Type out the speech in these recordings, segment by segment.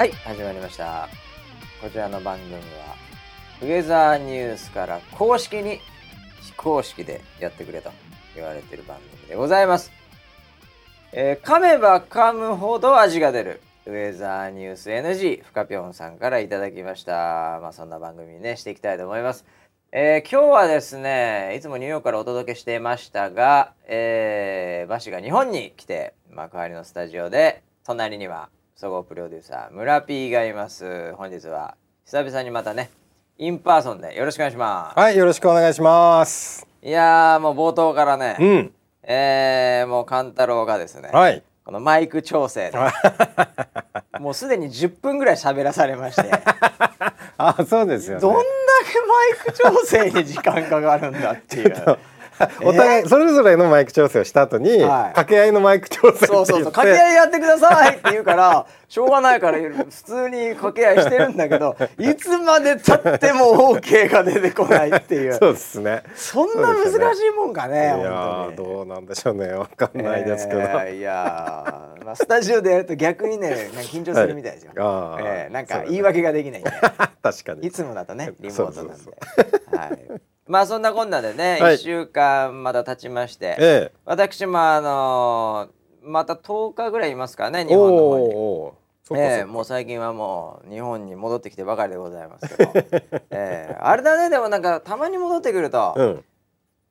はい始まりました。こちらの番組はウェザーニュースから公式に非公式でやってくれと言われてる番組でございます、えー噛めば噛むほど味が出るウェザーニュース NG ふかぴょんさんからいただきました。まあそんな番組にねしていきたいと思います。えー今日はですねいつもニューヨークからお届けしていましたが、えーバシが日本に来て幕張のスタジオで隣には総合プロデューサー村 P がいます本日は久々にまたね in person でよろしくお願いします、はい、よろしくお願いします。い、やーもう冒頭からね、うん、えーもう勘太郎がですね、はい。このマイク調整で もうすでに10分ぐらい喋らされまして あ、そうですよ、ね。どんだけマイク調整に時間かかるんだっていう。お互いそれぞれのマイク調整をした後に、はい掛け合いのマイク調整そうそうそう掛け合いやってくださいって言うから しょうがないから普通に掛け合いしてるんだけど いつまでたっても OK が出てこないっていうそうですね。そんな難しいもんかいねや本ー当に。どうなんでしょうね。わかんないですけど。えーいやー、まあ、スタジオでやると逆にね緊張するみたいですよ。あーえーなんか言い訳ができない確かに。いつもだとねリモートなんで。はいまあそんなこんなでね、はい1週間まだ経ちまして、え私もあのーまた10日ぐらいいますからねえ。日本の方に。ええもう最近はもう日本に戻ってきてばかりでございますけど、ええあれだねでもなんかたまに戻ってくると、うん。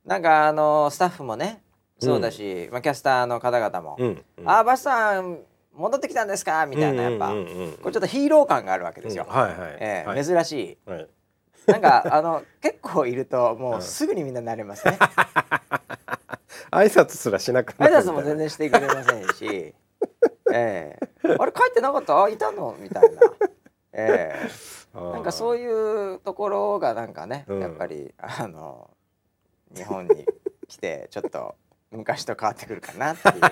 なんかあのスタッフもねそうだし、まあ、キャスターの方々も「うん。ああバシさん戻ってきたんですか?」みたいなやっぱ、うんうんうんうんこれちょっとヒーロー感があるわけですよ。うんはいはい。ええはい珍しいはい。なんかあの結構いるともうすぐにみんな慣れますね。挨拶すらしなくな挨る拶も全然してくれませんし、ええあれ帰ってなかった？あいたの？みたいな。ええなんかそういいうところがなんかね、うんやっぱりあの日本に来てちょっと昔と変わってくるかなっていう。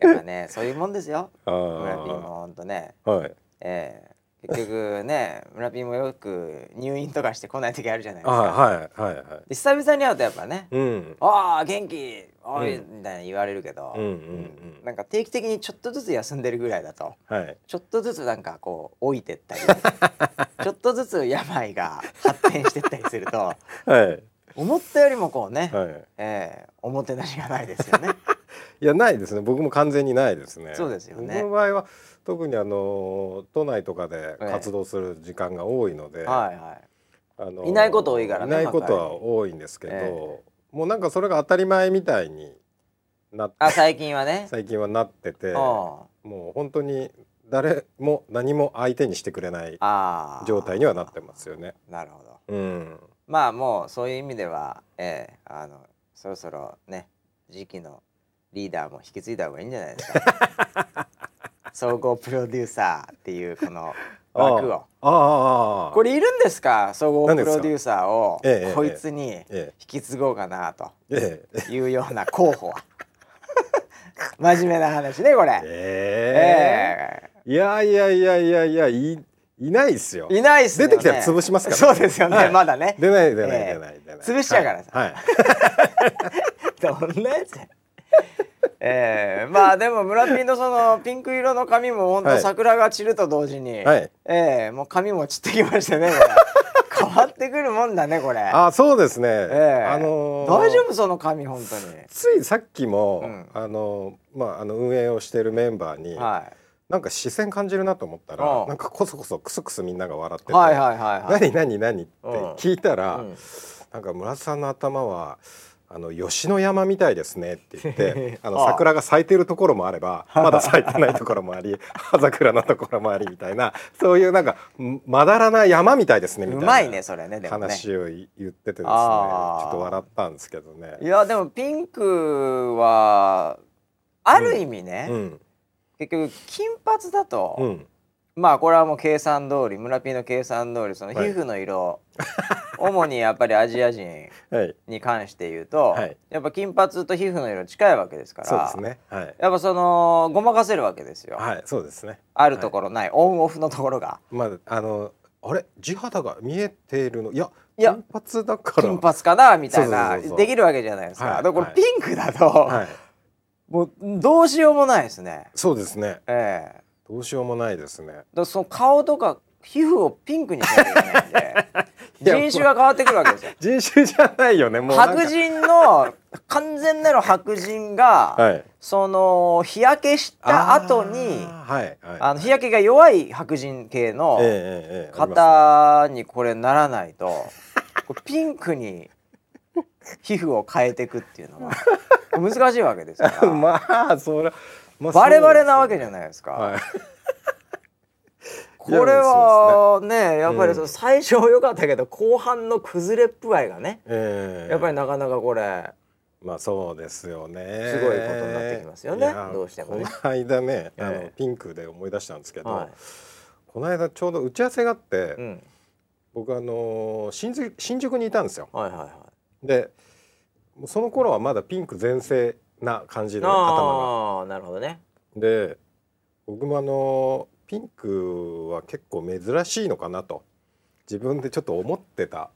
やっぱねそういうもんですよ。う。村ほんとね、はい。ええ結局ね 村 P もよく入院とかして来ない時あるじゃないですか。あはいはいはい。で久々に会うとやっぱねうん「ああ元気おい」うんみたいな言われるけど、うんうんうんなんか定期的にちょっとずつ休んでるぐらいだと。はい。ちょっとずつなんかこう老いてったり ちょっとずつ病が発展してったりするとはい思ったよりもこうね、はい。えーおもてなしがないですよね。いやないですね。僕も完全にないですね。そうですよね僕の場合は特にあの都内とかで活動する時間が多いので、はいはあのいないこと多いからね。いないことは多いんですけど、えもうなんかそれが当たり前みたいになってあ最近はね。最近はなってて、あもう本当に誰も何も相手にしてくれない状態にはなってますよね。なるほど。うん。まあもうそういう意味では、えーあのそろそろね次期のリーダーも引き継いだ方がいいんじゃないですか。総合プロデューサーっていうこの枠を。これいるんですか？総合プロデューサーをええこいつに引え。き継ごうかなとええ。いうような候補は。真面目な話ねこれ、ええ。えいやいやいやいやいやいいないっすよ。え。いないっすよね。出てきたら潰しますから。そうですよね、はい。まだね。出ない出ないええ出ない。出ない。潰しちゃうからさ。はい。は いどんなやつや。ええ。まあでも村ピンのそのピンク色の髪も本当はい。桜が散ると同時に、はい。ええ。もう髪も散ってきましてね 変わってくるもんだねこれ。あそうですね。ええ。あのー大丈夫？その髪本当に。ついさっきも、うん。あのまああの運営をしているメンバーに、はいなんか視線感じるなと思ったら、うん。なんかこそこそクスクスみんなが笑ってて、はいはいはいはい。何何何って聞いたら、うん。なんか村田さんの頭はあの吉野山みたいですねって言って あの桜が咲いてるところもあれば まだ咲いてないところもあり 葉桜のところもありみたいなそういうなんかんまだらな山みたいですねみたいなね話を言っててですねちょっと笑ったんですけどね。い。やでもピンクはある意味ね、うん結局金髪だと、うん。まあこれはもう計算通り村ピンの計算通りその皮はい。膚の色、主にやっぱりアジア人 はい。に関して言うと、はい。やっぱ金髪と皮膚の色近いわけですからそうですね。はい。やっぱそのごまかせるわけですよ、はいそうですね。あるところない、オンオフのところが。まああのあれ？地肌が見えているの？いやいや。金髪だから。金髪かなみたいな。できるわけじゃないですか、はい。だからこはい。れピンクだと、はいもうどうしようもないですね。そうですね。ええ。どうしようもないですね。だその顔とか皮膚をピンクにしなきゃいけないんで 人種が変わってくるわけですよ。人種じゃないよねもう白人の完全なる白人が、はい。その日焼けした後にはいはい。あの日焼けが弱い白人系のええええええ方にこれならないと。これピンクに皮膚を変えていくっていうのは 難しいわけですから、まあそれ、まあ、バレバレなわけじゃないですか。はい。これはねやっぱりうん。その最初良かったけど後半の崩れっぷ合いがねええ。やっぱりなかなかこれまあそうですよね。すごいことになってきますよね。どうしてもね。この間ねあの、ええ。ピンクで思い出したんですけど、はこの間ちょうど打ち合わせがあって、い、うん、僕あの新宿新宿にいたんですよ。はいはいはいでその頃はまだピンク全盛な感じで、ね、頭ああなるほどね。がで僕もあのピンクは結構珍しいのかなと。自分でちょっと思ってた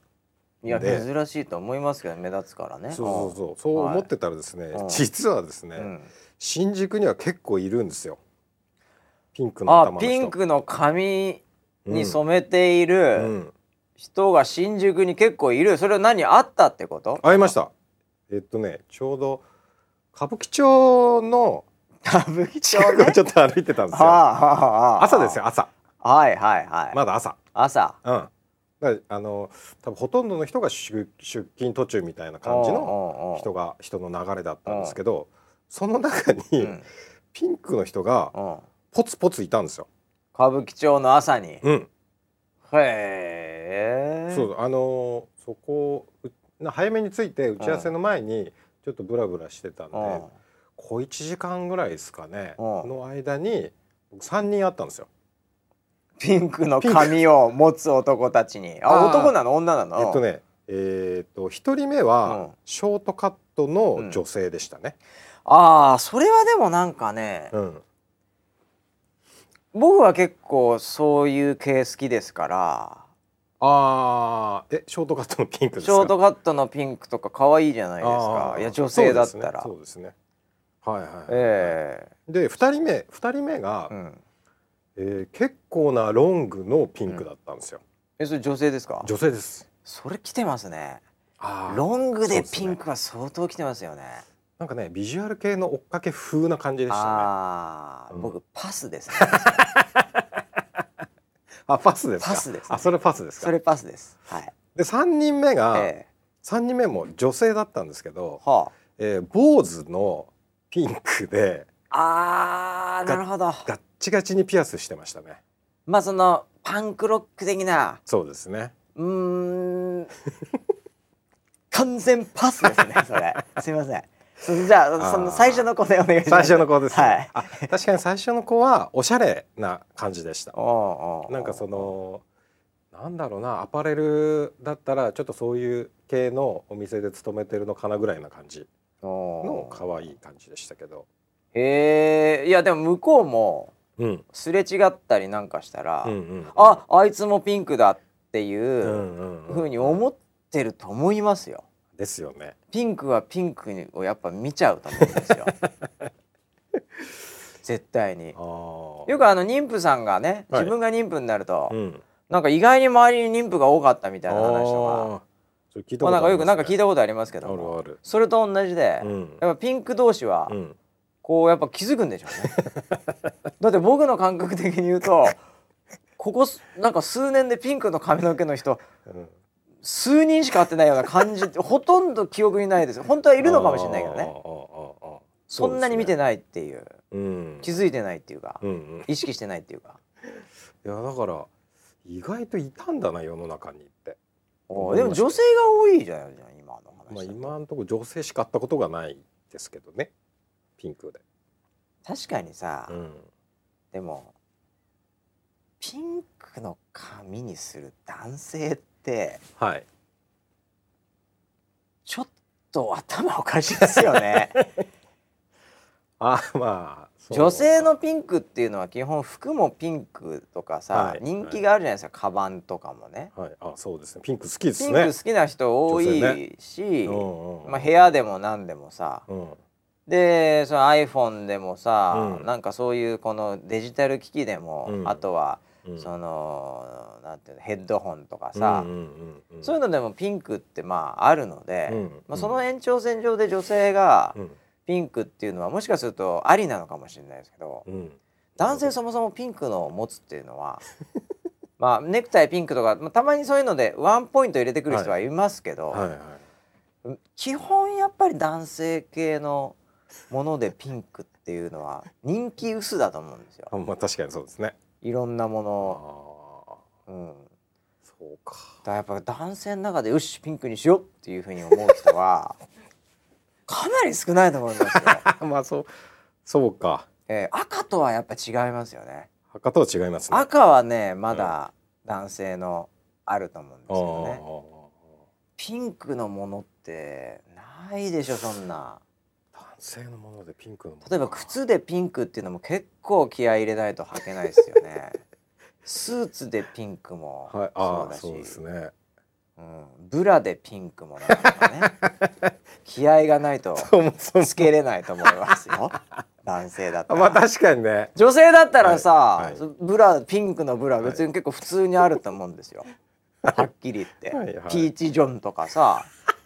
いやで珍しいと思いますけど目立つからね。そうそうそう。そう思ってたらですね、うん。実はですね、うん。新宿には結構いるんですよ。ピンクのあ頭の人。ピンクの髪にめ染めているうん、人が新宿に結構いる。それは何あったってこと？会いました。えっとねちょうど歌舞伎町の歌舞伎町ね？をちょっと歩いてたんですよ。朝ですよ朝。はいはいはい、まだ朝。朝。うん。あの多分ほとんどの人が出出勤途中みたいな感じの人が、が人の流れだったんですけどその中にうん。ピンクの人がうん、ポツポツいたんですよ。歌舞伎町の朝に？へうん、えそうあのそこ早めに着いて打ち合わせの前にちょっとブラブラしてたんで、うん。小1時間ぐらいですかね、うん。の間に僕3人会ったんですよ。ピンクの髪を持つ男たちに。あ男なの？女なの？えっとねえーっと1人目うん。はショートカットの女性でしたね。ああそれはでもなんかね、うん僕は結構そういう系好きですから。あーえショートカットのピンクですシかョートカットのピンクとか可愛いじゃないですあーかいや女性だったら。そうですね。そうですね。はいはい、えで2人目二人目が、えうん。えー結構なロングのピンクだったんですよ、えそれ女性ですか？女性です。それ来てますね。あーロングでピンクは相当来てますよねなんかねビジュアル系の追っかけ風な感じでしたね。ああ、うん。僕パスですね。あパスですか？パスですね。あそれパスですか？それパスです。はい。で3人目が、ええ。3人目も女性だったんですけど、はえー、坊主のピンクでああーなるほど。ガッチガチにピアスしてましたね。まあそのパンクロック的な。そうですね。うーん。完全パスですねそれ。すみません。そじゃあその最初の子でお願いし最ます。初の子ですね、はい。あ確かに最初の子はおしゃれな感じでした。なんかそのなんだろうなアパレルだったらちょっとそういう系のお店で勤めてるのかなぐらいな感じ。の可愛い感じでしたけど。へえいやでも向こうもうん。すれ違ったりなんかしたら、うんうんああいつもピンクだっていうふうに思ってると思いますよ。ですよね。ピンクはピンクをやっぱ見ちゃうと思うんですよ。絶対に。よくあの妊婦さんがねはい。自分が妊婦になると、うん。なんか意外に周りに妊婦が多かったみたいな話とか、まあ、なんかよくなんか聞いたたことありますけどあるもある。それと同じで、うん。やっぱピンク同士はうん。こうやっぱ気づくんでしょうね。だって僕の感覚的に言うとここすなんか数年でピンクの髪の毛の人うん数人しか会ってないような感じほとんど記憶にないです。本当はいるのかもしれないけどね。そんなに見てないっていう。うん気づいてないっていうか。うんうん。意識してないっていうか。いやだから意外といたんだな世の中にって。おでも女性が多いじゃないじゃん今の話まあ今のところ女性しか会ったことがないですけどね。ピンクで。確かにさ、うん。でもピンクの髪にする男性ってはい。ちょっと頭おかしいですよね。あまあ女性のピンクっていうのは基本服もピンクとかさ、はい。人気があるじゃないですか、カバンとかもね。はい。あそうですね。ピンク好きですピンねク好きな人多いし、うんうんまあ、部屋でも何でもさうん。でその iPhone でもさ、うん。なんかそういうこのデジタル機器でも、うん。あとは、うんそのなんていうのヘッドホンとかさ、うんうんうんうん。そういうのでもピンクってまああるので、うん。まあ、その延長線上で女性がうん。ピンクっていうのはもしかするとありなのかもしれないですけど、うん。男性そもそもピンクのを持つっていうのは まあネクタイピンクとか、まあ、たまにそういうのでワンポイント入れてくる人はい。ますけど、基本やっぱり男性系のものでピンクっていうのは人気薄だと思うんですよ。あ まあ確かにそうですねいろんなもあの、あうん、そうか。らやっぱ男性の中でよしピンクにしようっていうふうに思う人は かなり少ないと思いますよ、まあそうそうか。えー赤とはやっぱ違いますよね。赤とは違いますね。赤はねまだ男性のあると思うんですけどね、あピンクのものってないでしょそんな性のものでピンクの例えば靴でピンクっていうのも結構気合い入れないと履けないですよね。スーツでピンクもはいそうだし、ああそうですね。うん、ブラでピンクもなんかね。気合がないとつけれないと思いますよ。男性だったら、まあ確かにね。女性だったらさ、はいはい。ブラピンクのブラ別に結構普通にあると思うんですよ、はっきり言って、はいはい。ピーチジョンとかさ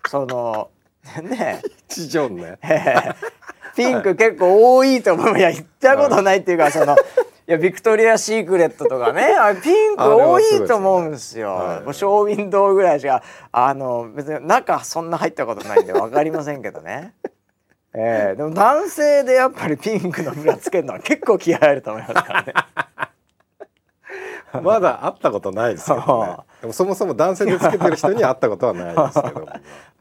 そのね。チジョンね。ピンク結構多いと思う。いや言ったことないっていうかそのいやビクトリア・シークレットとかね。あれピンク多いと思うんですよ。はいもうショーウィンドウぐらいしかあの別に中そんな入ったことないんで分かりませんけどね。えー、でも男性でやっぱりピンクのブラつけるのは結構気合入ると思いますからね。まだ会ったことないですけどね。でもそもそも男性でつけてる人に会ったことはないですけど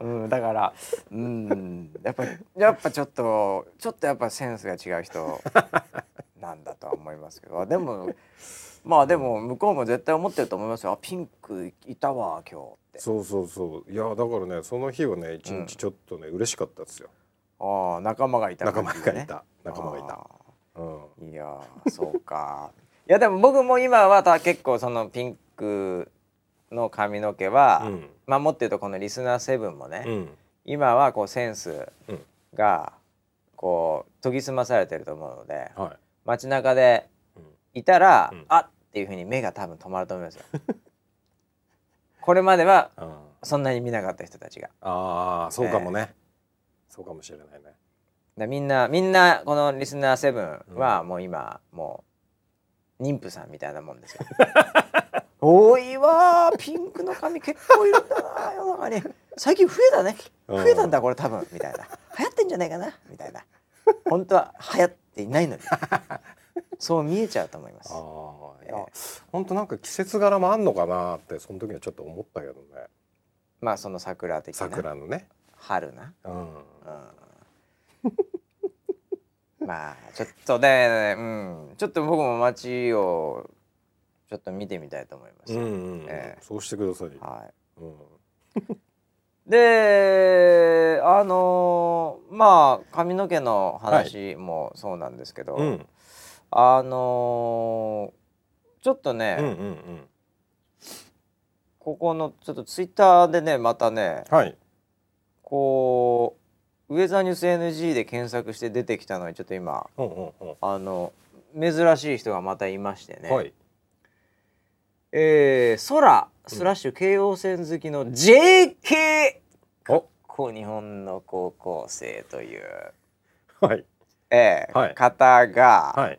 うん、だからうんやっぱやっぱちょっとちょっとやっぱセンスが違う人なんだとは思いますけど。でもまあでも向こうも絶対思ってると思いますよ。あピンクいたわ今日って。そうそうそう。いやだからねその日はね一日ちょっとね、嬉しかったですよ。ああ仲間がいた仲間がいた。仲間がいた。うん。たいやーそうか。いやでも僕も今はた結構そのピンクの髪の毛は、うん。まあもっと言うとこのリスナー7もね、うん。今はこうセンスうん。がこう研ぎ澄まされてると思うのではい。街中でうん。いたら、うん。あっっていうふうに目が多分止まると思いますよ。これまではあそんなに見なかった人たちが。あーそうかもね、そうかもしれないね。だみんなみんなこのリスナー7はもう今もう妊婦さんみたいなもんですよ。多いわーピンクの髪結構いるんだな世の中に。最近増えたね。増えたんだこれ多分みたいな。流行ってんじゃないかなみたいな。本当は流行っていないのに。そう見えちゃうと思います。ああいや本当なんか季節柄もあんのかなってその時はちょっと思ったけどね。まあその桜的な。桜のね。春な、うん。うん、まあちょっとね、うん、ちょっと僕も街をちょっと見てみたいと思います。うんうん、ええ。そうしてください、はい。うん、であのまあ髪の毛の話もそうなんですけど、うん。あのちょっとね、うんうんうん。ここのちょっとツイッターでねまたねはい。こうウェザーニュース NG で検索して出てきたのにちょっと今うんうんうん。あの珍しい人がまたいましてね、はい。えー、空スラッシュ京王線好きの JK おこう日本の高校生という、はい。えーはい。方がはい。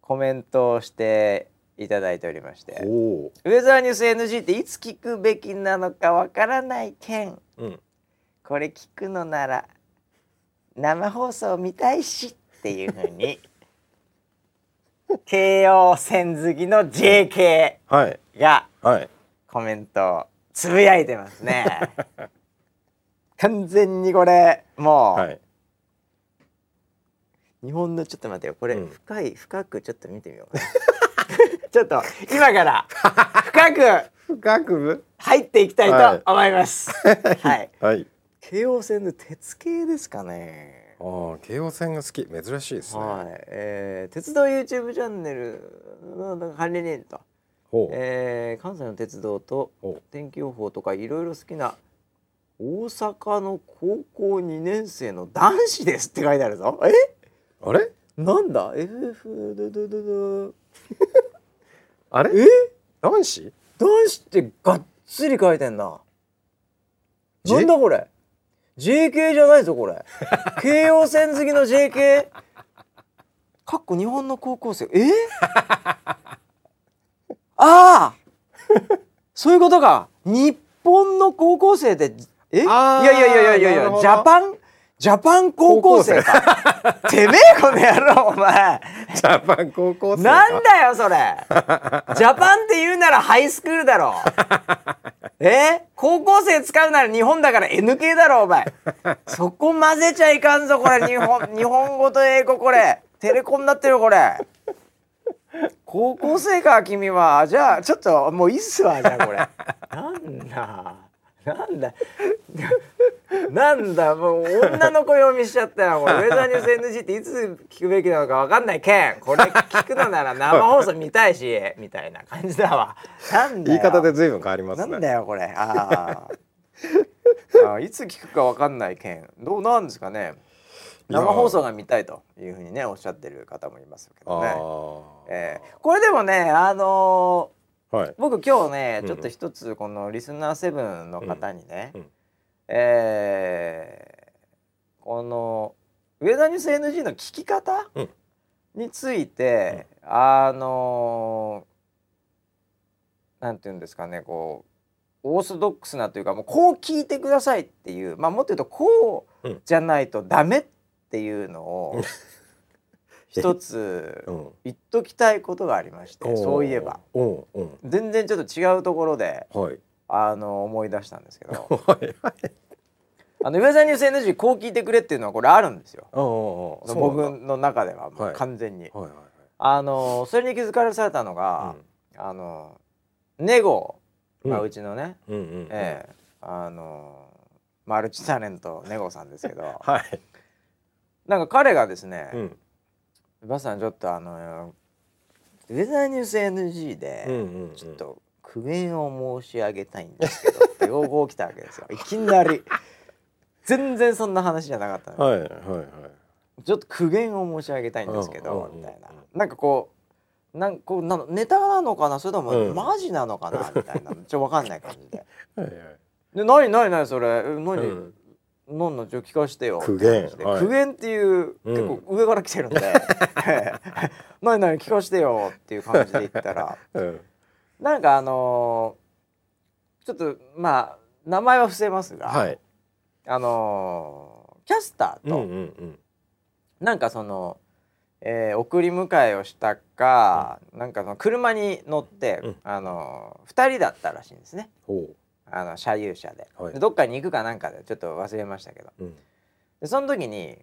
コメントをしていただいておりまして、ウェザーニュース NG っていつ聞くべきなのかわからない件。うん。これ聞くのなら生放送見たいしっていうふうに京王線好きの JK はい。がはい。コメントをつぶやいてますね。完全にこれもう、はい。日本のちょっと待ってよ。これうん。深い、深くちょっと見てみよう。ちょっと今から深く深く？入っていきたいと思います。はい。はい京王線の鉄系ですかね。ああ京王線が好き。珍しいですね、はい、えー鉄道 YouTube チャンネルの管理人と、えー関西の鉄道と天気予報とかいろいろ好きな大阪の高校2年生の男子ですって書いてあるぞ。え？あれ？なんだ？FF ドドドドあれ？え？男子？男子ってがっつり書いてんな？なんだこれ？JK じゃないぞこれ。京王線好きの JK かっこ日本の高校生。え？ああ！そういうことか。日本の高校生でえ？いやいやいやいやいやジャパン？ジャパン高校生か。てめえこの野郎お前。ジャパン高校生か。なんだよそれ。ジャパンって言うならハイスクールだろ え？高校生使うなら日本だから NK だろお前。そこ混ぜちゃいかんぞこれ。日本日本語と英語これ。テレコになってるこれ。高校生か君は。じゃあちょっともういいっすわじゃあこれ。なんだ。なんだなんだもう女の子読みしちゃったよ。ウェザーニュース NG っていつ聞くべきなのかわかんないけん。これ 聞くのなら生放送見たいしみたいな感じだわ。なんだ言よい方で随分変わりますね。なんだよこれ。あー。あーいつ聞くかわかんない件どうなんですかね。生放送が見たいというふうにねおっしゃってる方もいますけどね、あえー。これでもねあのーあはい。僕今日ねうん。ちょっと一つこのリスナーセブンの方にね、うんうんえーこのウェザーニュース NG の聞き方、うん。について、あのーなんて言うんですかねこうオーソドックスなというかもうこう聞いてくださいっていうまあもっと言うとこううんじゃないとダメっていうのを 一つうん。言っときたいことがありましてそういえば。うんうん。全然ちょっと違うところではいあの思い出したんですけど。はいはい。あのウェザーニュース NG こう聞いてくれっていうのはこれあるんですよ。僕の中ではもうはい完全に、はい。はい。あのそれに気づかれされたのがは、あのネゴ、いまあ、うちのね、うん。うんうんええあのマルチタレントネゴさんですけど。はい。なんか彼がですねうん「バスさんちょっとあのウェザーニュース NG で、うんうんうん。ちょっと苦言を申し上げたいんですけど」って要望来たわけですよ。いきなり。全然そんな話じゃなかったの、はいはいはいちょっと苦言を申し上げたいんですけど、うんみたいな。なんかこうなんこうなのネタなのかな？それともうん。マジなのかな、みたいな。ちょっとわかんない感じで。はいはい「で何何何それ。え何、うん。何の？ちょっと聞かしてよ」苦言。はい。苦言っていう、うん。結構上から来てるんで「何何聞かしてよ」っていう感じで言ったらうんなんかあのーちょっとまあ名前は伏せますが、はい。あのーキャスターと、うんうんうん。なんかその、えー送り迎えをしたか、なんかその車に乗って、うん。あの2人だったらしいんですね。ほあの車有車で,、はい。でどっかに行くかなんかでちょっと忘れましたけど。ううん。でその時に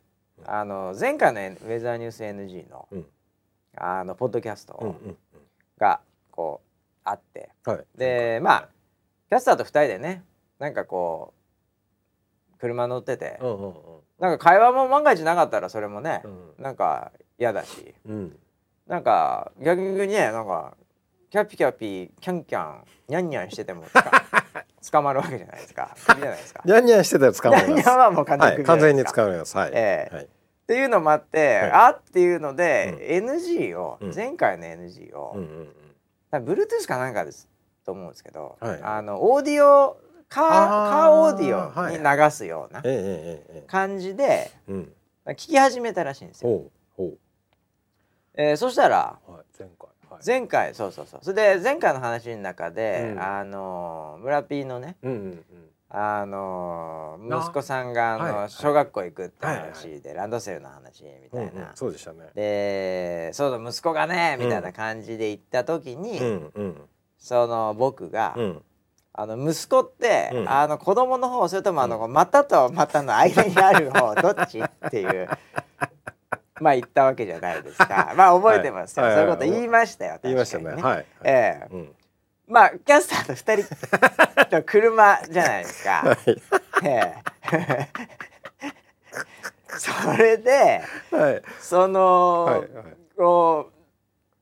あの前回のウェザーニュース NG の,、うん。あのポッドキャストうんうん。がこうあって。はい。でまあキャスターと2人でねなんかこう車乗ってて、うんうんうん。なんか会話も万が一なかったらそれもね、うん。なんか嫌だし。うん。なんか逆にねなんかキャピキャピキャンキャンニャンニャンしてても捕 まるわけじゃないですか。首じゃないですか。ニャンニャンしてたら捕まりますニャンニャンはもう完全にはい完全に捕まりますはい。ええ。はい。っていうのもあって、はい。あっていうので、NG を、うん。前回の NG を、うんうんうん多分 Bluetooth かなんかですと思うんですけど、はいあのオーディオカーカーオーディオに流すような感じでうん。聞き始めたらしいんですよ。ほうほえーそしたらうはい前回。はい。前回そうそうそう。それで前回の話の中で、うん。あの村 P のねうんうんうんあのあ息子さんがあの、小学校行くって話で、ランドセルの話みたいな、そうでしたね。でそうだ息子がねみたいな感じで言った時に、その僕が、うん。あの息子って、うん。あの子供の方それともあの、股と股の間にある方どっちっていうまあ言ったわけじゃないですかまあ覚えてますよ、はいそういうこと言いましたよ言いましたねはいええうんまあキャスターと二人と車じゃないですか。はい。ええ。それではい。その、はいはい。こ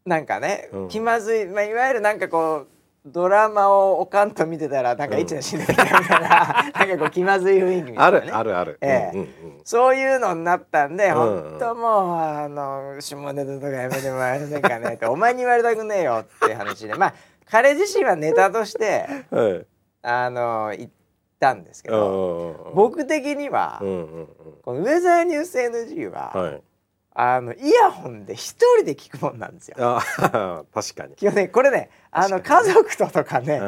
うなんかね、うん。気まずい、まあ、いわゆるなんかこうドラマをおかんと見てたらなんか一の死んできたみたいな、なんかこう気まずい雰囲気みたあいな、ね、るあるある、ええ。うんうんそういうのになったんで、ん。本当もうあの下ネタとかやめてもらえませんかねってお前に言われたくねえよって話で。まあ彼自身はネタとしてうんはい。あの言ったんですけうど、僕的には、うんうんうん。このウェザーニュース NG は、はいあのイヤホンで一人で聞くもんなんですよ。あ 確かに。基本ねこれねあの確家族ととかね、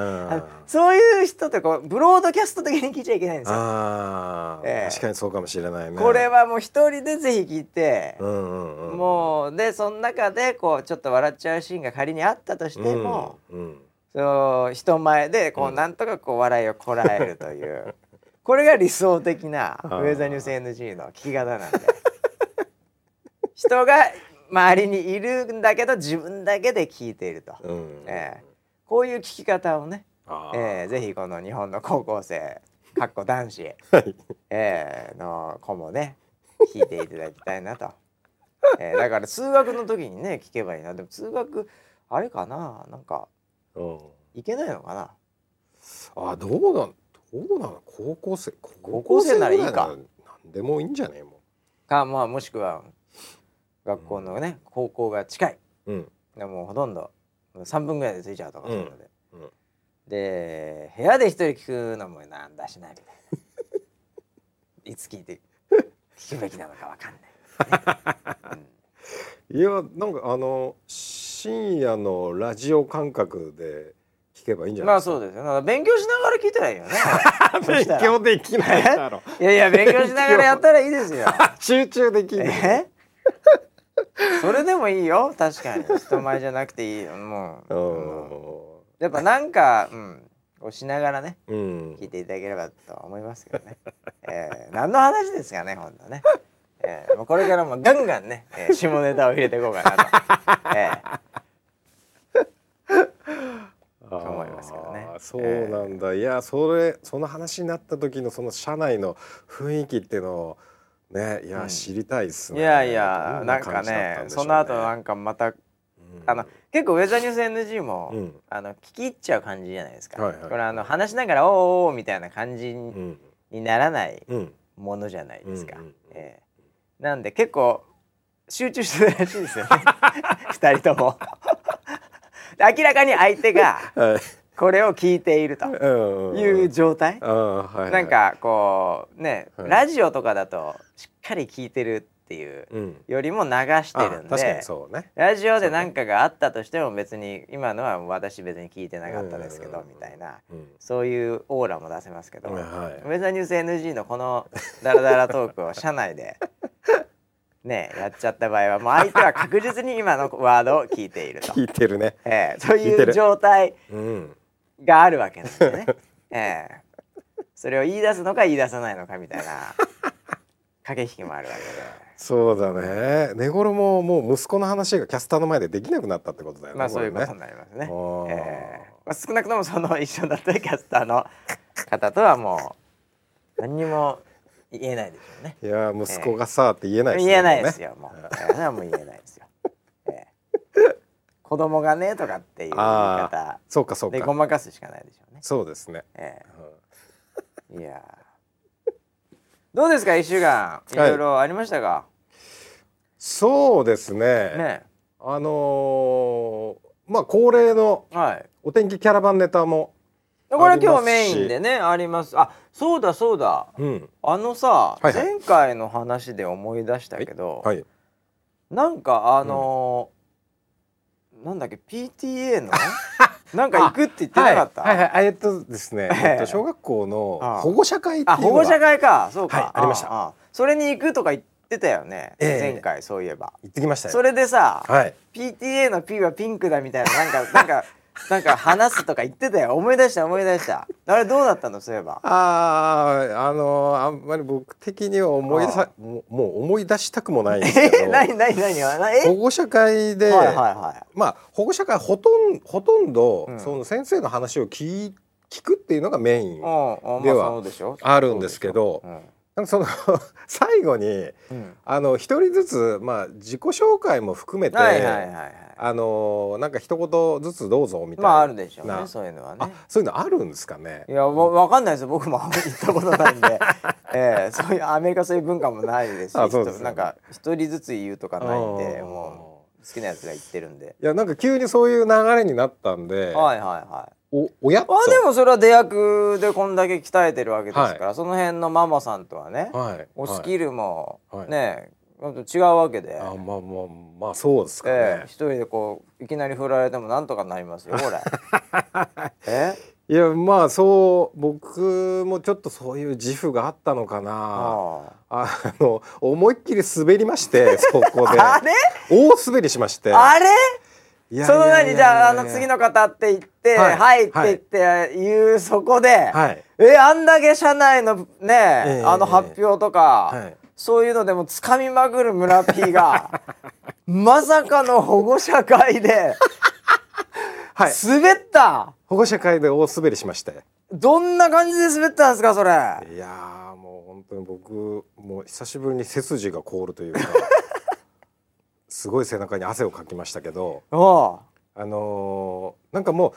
そういう人ってこうブロードキャスト的に聞いちゃいけないんですよ。あー、ええ。確かにそうかもしれないね。これはもう一人でぜひ聞いて、うんうんうんもうでその中でこうちょっと笑っちゃうシーンが仮にあったとしても、うんうん。そう人前でこう、うん。なんとかこう笑いをこらえるという。これが理想的な ウェザーニュース NG の聞き方なんで人が周りにいるんだけど自分だけで聞いていると、うん。ええ。こういう聞き方をね、ええ。ぜひこの日本の高校生 かっこ男子、はい。ええの子もね聞いていただきたいなと、ええ。だから通学の時にね聞けばいいな。でも通学あれかな？なんかうん。いけないのかな？あどうなんどうなの？高校生高校生ならいいか。何でもいいんじゃね？えもかまあもしくは学校のね高校が近い。んうん。でもうほとんど3分ぐらいで着いちゃうとかそういうので、うん。うん。で部屋で一人聞くのもなんだしないみたいな。いつ聞いて聞くべきなのかわかんない、ね いやなんかあの深夜のラジオ感覚で聞けばいいんじゃないですか？そうですよ。勉強しながら聞いたらいいよね。そ 勉強できないだろ。いやいや勉強しながらやったらいいですよ。集中できない。え？それでもいいよ。確かに。人前じゃなくていいよ。もう、うん。やっぱなんか、うん、こうしながらねうん。うん聞いていただければと思いますけどね。えー、何の話ですかね、本当ね。えー、もうこれからもガンガンね、えー、下ネタを入れていこうかなと。え思いますけどね。そうなんだ、いやそれその話になった時のその社内の雰囲気っていうのをね。いや、うん。知りたいですー、ね。いやいやどなんかねその後なんかまたうん。あの結構ウェザーニュース NG も、うん。あの聞き入っちゃう感じじゃないですか。これあの話しながらおーおーみたいな感じにならないうん。ものじゃないですか。えーなんで結構集中してるらしいですよね。二人とも。で 明らかに相手がはいこれを聞いているとうんいう状態？なんかこうね、はい。ラジオとかだとしっかり聞いてるっていううん。よりも流してるんでラジオで何かがあったとしても別に今のは私別に聞いてなかったですけどうんみたいなうん。そういうオーラも出せますけど、はいウェザーニュース NG のこのダラダラトークを社内で ねやっちゃった場合はもう相手は確実に今のワードを聞いていると、聞いてるね。ええそういう状態うんがあるわけなんでね、ええそれを言い出すのか言い出さないのかみたいな駆け引きもあるわけで。そうだね寝頃ももう息子の話がキャスターの前でできなくなったってことだよねまあそういうことこになりますね。ええまあ、少なくともその一緒だったキャスターの方とはもう何にも言えないでしょうね。いや息子がさって言えないですね言えないですもよ、もう。え えそれはもう言えないですよ。ええ子供がねとかっていう言いあ方。そうかそうでごかまかすしかないでしょうね。そうですね。えうん。えいやー。どうですか一週間い。ろいろありましたか、そうですね。ね。あのーまあ恒例のはい。お天気キャラバンネタもこれ今日メインでねあります。あそうだそうだ。うん。あのさ、はいはい。前回の話で思い出したけど、はい。なんかあのーなんだっけ？PTA の？なんか行くって言ってなかった、はいはい。はいえっとですね、ええ。えっと、小学校の保護者会っていうのがあ保護者会か。そうか、はいありました。ああそれに行くとか言ってたよね、ええ。前回そういえば。行ってきましたよ。それでさ、はい。PTA の P はピンクだみたいななんかなんかなんか話すとか言ってたよ。思い出した思い出した。あれどうだったの？そういえば。あああのあんまり僕的には思い出さもう思い出したくもないんですけえど何何何保護者会で、はいはいはい。まあ保護者会ほとんほとんど、うん。その先生の話を聞い聞くっていうのがメインではまあるんですけどその 最後にうん。あの一人ずつまあ自己紹介も含めて、はいはいはいはいあのなんか一言ずつどうぞみたいな、まああるでしょうねな。そういうのはあねそういうのあるんですかね？いやわわかんないですよ僕も。あんまり行ったことないんで、ええそういうアメリカそういう文化もないですしあそうですよね。なんか一人ずつ言うとかないんでもう好きなやつが言ってるんで。いやなんか急にそういう流れになったんで、はいはいはい。おおやっと。あでもそれは出役でこんだけ鍛えてるわけですから、その辺のママさんとはね、はい。おスキルもはい。ね、違うわけで、あまあまあまあそうですかね、ええ一人でこういきなり振られてもなんとかなりますよこれ。え？いやまあそう僕もちょっとそういう自負があったのかな。ああ。の思いっきり滑りまして そこで。あれ？大滑りしまして。あれ？その何じゃああの次の方って言って「はいはい」って言って言うそこで、はい。えあんだけ社内のね、ええあの発表とか、はいそういうのでもつかみまくる村 P が まさかの保護者会ではい。滑った。保護者会で大滑りしまして。どんな感じで滑ったんですかそれ。いやーもう本当に僕もう久しぶりに背筋が凍るというか すごい背中に汗をかきましたけどおう。あのーなんかもう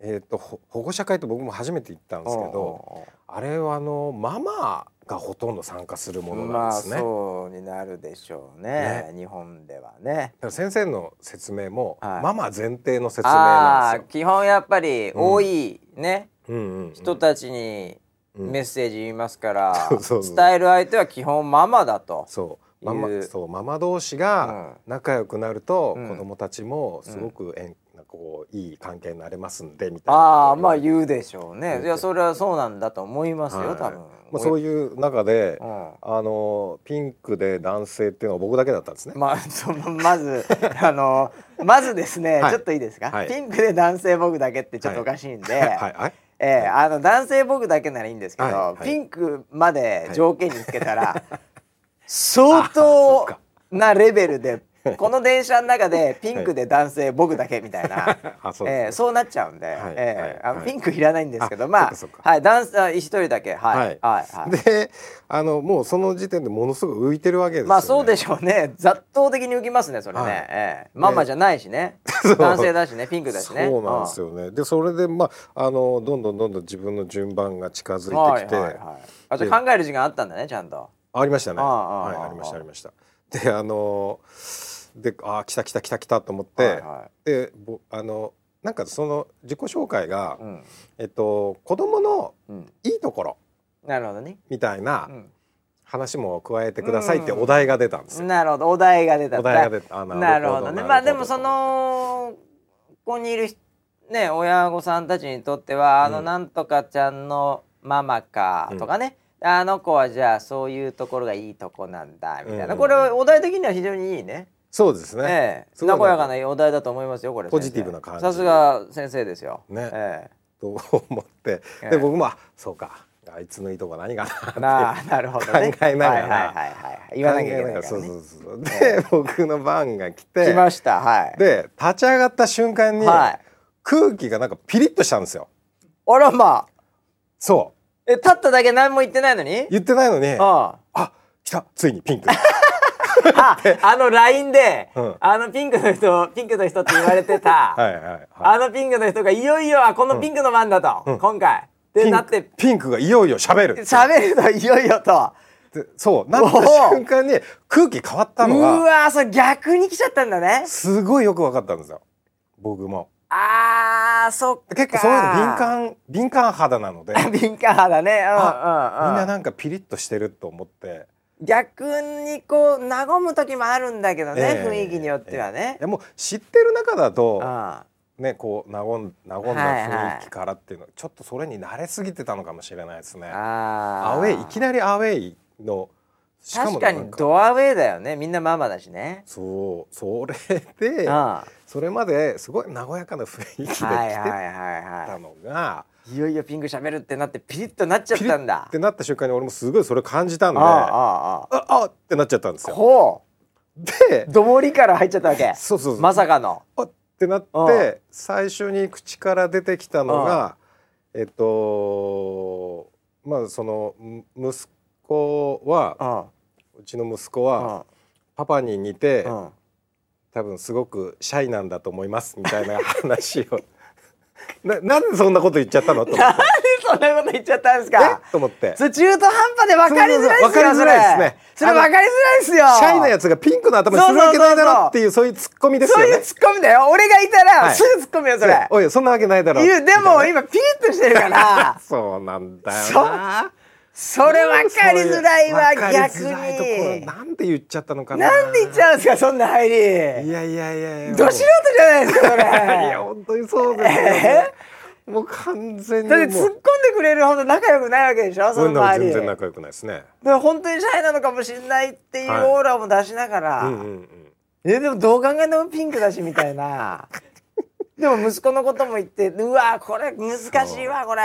えっ、とほ保護者会と僕も初めて行ったんですけどあれはあのママがほとんど参加するものなまあんですね。そうになるでしょうね。日本ではね。だから先生の説明も、はい。ママ前提の説明あなんですよ。あ基本やっぱり多いね、うん。人たちにうん。メッセージ言いますから、伝える相手は基本ママだと。そう。ママそうママ同士が仲良くなると、うん。子供たちもすごく縁、なんかこういい関係になれますんでみたいな。ああまあう、言うでしょうね。うんいやそれはそうなんだと思いますよ、はい。多分。まあ、そういう中で、うん。あのピンクで男性っていうのは僕だけだったんですね。まあそのまず あのまずですね、はい。ちょっといいですか、はい。ピンクで男性僕だけってちょっとおかしいんで、はい。はい。ええあの男性僕だけならいいんですけど、ピンクまで条件につけたら、相当なレベルで この電車の中でピンクで男性僕だけみたいな、あそええそうなっちゃうんで、はい。ええあのはい。ピンクいらないんですけど、あまあはい男性一人だけ。はい。はい。はいはい。であのもうその時点でものすごく浮いてるわけですよ、ね。まあそうでしょうね。雑踏的に浮きますねそれね、はい。ええ。ママじゃないしね。男性だしねピンクだしね。そうなんですよね。でそれでまああのどんどんどんどん自分の順番が近づうんいてきて、はいはいはい、あじゃあ考える時間あったんだねちゃんと。ありましたね。はいありましたありました。であのであ来た来た来た来たと思って、はいはでぼあのなんかその自己紹介が、いうん。えっと子供のうん。いいところなるほどね、みたいなうん。話も加えてくださいってお題が出たんですよ。なるほど。お題が出た。お題が出た。あなるほど。ね。なまあでもそのここにいるね親御さんたちにとってはあのうんなんとかちゃんのママかとかね、あの子はじゃあそういうところがいいとこなんだみたいな、うん。これお題的には非常にいいね。そうですね。ええ。和やかなお題だと思いますよこれポジティブな感じさすが先生ですよ。ね。えと思って、ええ。で僕もあそうか。あいつのいいとこ何かなっな あなるほどね。考えながら。はいはいはいはい言わなきゃいけないからね。そうそうそうで、僕の番が来て。来ました。はい。で立ち上がった瞬間に、はい。空気がなんかピリッとしたんですよ。あらまあ。そえ立っただけ何も言ってないのに？う。言ってないのにあ。あ来た。ついにピンクあ あの LINE で、うん。あのピンクの人ピンクの人って言われてた、はいはいはい。あのピンクの人がいよいよあこのピンクの番だと、うん。今回。ってピンなってピンクがいよいよ喋る。喋るといよいよと。でそうなった瞬間に空気変わったうのがわそれ逆に来ちゃったんだね。すごいよく分かったんですよ。僕も。あーそっか。結構そういうの敏感敏感肌なので。敏感肌ね。うんあうんうん。みんななんかピリッとしてると思って逆にこう和む時もあるんだけどね、ええ。雰囲気によってはね。い、やもう知ってる中だとあねこう和ん和んだはいはい。雰囲気からっていうのはちょっとそれに慣れすぎてたのかもしれないですね。あアウェイいきなりアウェイのしかも確かにドアウェイだよね。みんなママだしね。そうそれであそれまですごい和やかな雰囲気で来てたはのがいいよいよピンク喋るってなってピリッとなっちゃったんだ。ってなった瞬間に俺もすごいそれを感じたんでああああああ。ってなっちゃったんですよ。ほでうどもりから入っちゃったわけ？そうそうそう。まさかの。あってなって最初に口から出てきたのがえっとまあそのむ息子はうちの息子うはん。パパに似てうん多分すごくシャイなんだと思いますみたいな話を。ななんでそんなこと言っちゃったのと思って。そんなこと言っちゃったんですえ？かと思って。それ中途半端で分かりづらいですよらいですね。それ分かりづらいですよ。シャイなやつがピンクの頭にするわけないだろっていうそういうツッコミですよね。そういうツッコミだよ。俺がいたらはい。すぐツッコミよそれおいそんなわけないだろ。言うでも今ピリッとしてるから。そうなんだよなそれ分かりづらいわ逆に。なんで言っちゃったのかな。なんで言っちゃうんですかそんな入り。いやいやいやいや。ど素人じゃないですかそれ。いや本当にそうですよ、え？もう完全にだって突っ込んでくれるほど仲良くないわけでしょその周り。全然仲良くないですね。だから本当にシャイなのかもしれないっていうはいオーラも出しながら、うんうんうん。えでもどう考えてもピンクだしみたいなでも息子のことも言ってうわこれ難しいわこれ。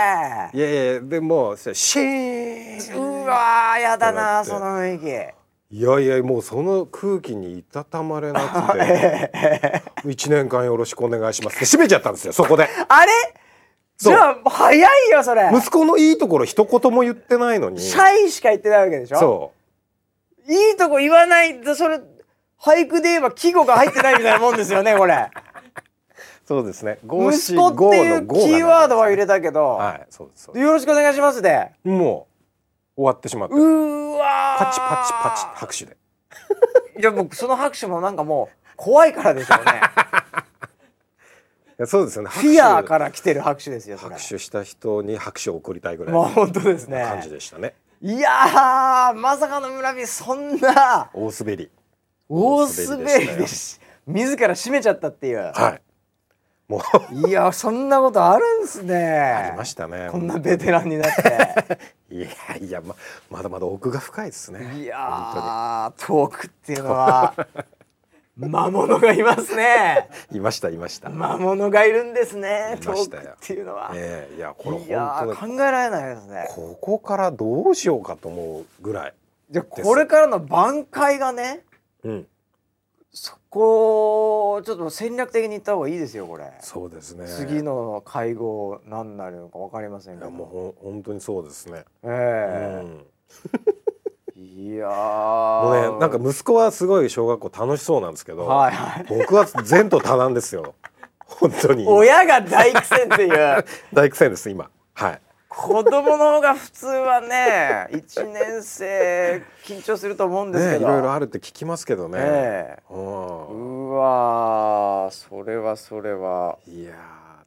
いやいやでもシーン。うわやだなその雰囲気。いやいやもうその空気にいたたまれなくて。一年間よろしくお願いしますって閉めちゃったんですよそこで。あれ？じゃあ早いよそれ。息子のいいところ一言も言ってないのに。シャイしか言ってないわけでしょ？そいいとこ言わないとそれ俳句で言えば季語が入ってないみたいなもんですよねこれ。うそうですね。息子っていうキーワードは入れたけど、はいそうですそうでよろしくお願いしますで。すもう終わってしまって。うーわー。パチパチパチ拍手で。いやもうその拍手もなんかもう怖いからでしょうね。いやそうですよね。フィアーから来てる拍手ですよ拍手した人に拍手を送りたいぐらいのもう本当ですね。感じでしたね。いやーまさかの村人そんな。大滑り。大滑りでし自ら締めちゃったっていう、はいもう。い、やそんなことあるんすね。ありましたね。こんなベテランになって。いやいやままだまだ奥が深いですね。い本やートークっていうのは魔物がいますね。いましたいました、魔物がいるんですねいトークましたよ。っていうのは、ええいやこれ本当考えられないですね。ここからどうしようかと思うぐらいじゃあこれからの挽回がねうん。そこをちょっと戦略的に言った方がいいですよこれ、そうですね。次の会合何なるのか分かりませんけど。いやもうほん本当にそうですね、うえ。ん。えいやー。もうねなんか息子はすごい小学校楽しそうなんですけど、はいはい。僕は前途多難ですよ。本当に。親が大苦戦っていう。大苦戦です今。はい子供の方が普通はね一年生緊張すると思うんですけど、ねいろいろあるって聞きますけどね、ええ。うわーそれはそれは。いや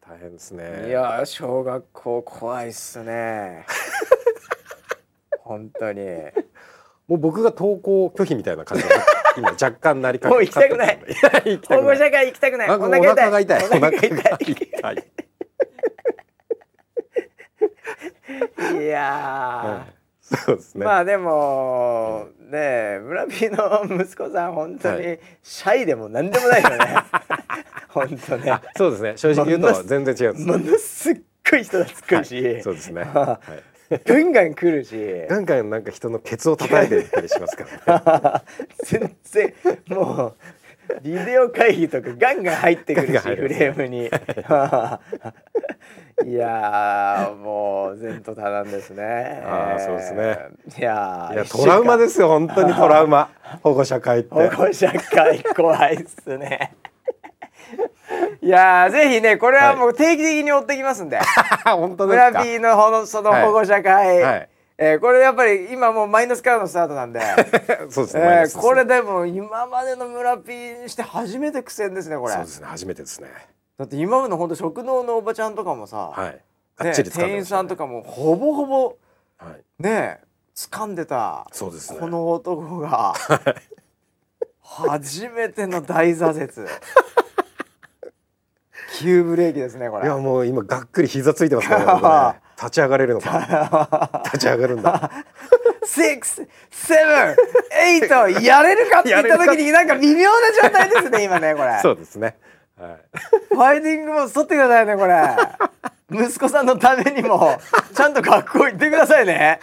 ー大変ですね。いやー小学校怖いっすね。本当に。もう僕が登校拒否みたいな感じで今若干なりかけもう行きたくない。行きたくない。行きたくない。お腹が痛い。お腹がお腹が痛い痛いいやそうですね、ーまあでもねえ村人の息子さん本当はにシャイでも何でもないよね。本当ね。あそうですね。正直言うと全然違うものすっごい人懐っこいし、はい。そうですね、はい、ガンガン来るし。ガンガンなんか人のケツを叩いていったりしますからね。全然もうビデオ会議とかガンガン入ってくるしフレームに。いやーもう前途多難ですね。あーそうですね。いやーいやトラウマですすよ本当にトラウマ。保護者会って。保護者会怖いっすね。いやーぜひねこれはもう定期的に追ってきますんで、本当ですか。村 B のほのその保護者会、はいえーこれやっぱり今もうマイナスからのスタートなんで。そうですね、えーこれでも今までの村 P にして初めて苦戦ですねこれ。そうですね初めてですね。だって今までの本当食堂のおばちゃんとかもさ、はい。がね。店員さんとかもほぼほぼはい。ね掴んでたそうですね。この男が初めての大挫折。急ブレーキですねこれ。いやもう今がっくり膝ついてますからね 立ち上がれるのか。立ち上がるんだ。6、7、8やれるかって言った時になんか微妙な状態ですね今ねこれ。そうですね。はい。ファイティングも取ってくださいねこれ。息子さんのためにもちゃんと学校行ってくださいね。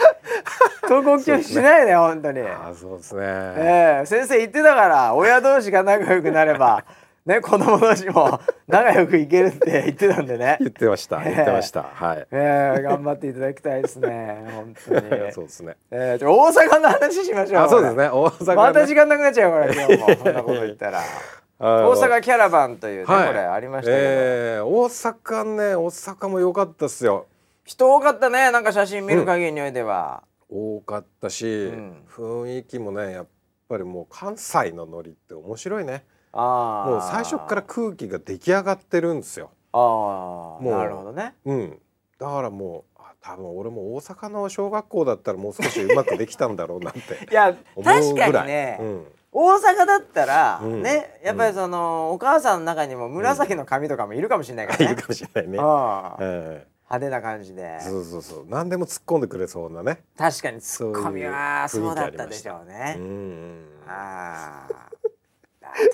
登校教師しないで本当に。あーそうですね、ええ先生言ってたから親同士が仲良くなればね子供同士も 仲良くいけるって言ってたんでね。言ってました言ってました。はい。えー、頑張っていただきたいですね 本当に。そうですね。えー、じゃあ大阪の話しましょうあそうですね。大阪ね。また時間なくなっちゃうから今日も。そんなこと言ったら。大大阪キャラバンというね、はい。これありましたけど、えー、大阪ね大阪も良かったっすよ。人多かったねなんか写真見る限りにおいては、多かったし、ん。雰囲気もねやっぱりもう関西のノリって面白いねもう最初から空気が出来上がってるんですよ。ああもう。なるほどね。うん。だからもうあ多分俺も大阪の小学校だったらもう少しうまくできたんだろうなって いや確かにね、うん、大阪だったら、うん。ねやっぱりその、お母さんの中にも紫の髪とかもいるかもしれないからね、いるかもしれないね、派手な感じで。えそうそうそう。何でも突っ込んでくれそうなね。確かにツッコミはそうだったでしょうね。うんうんああ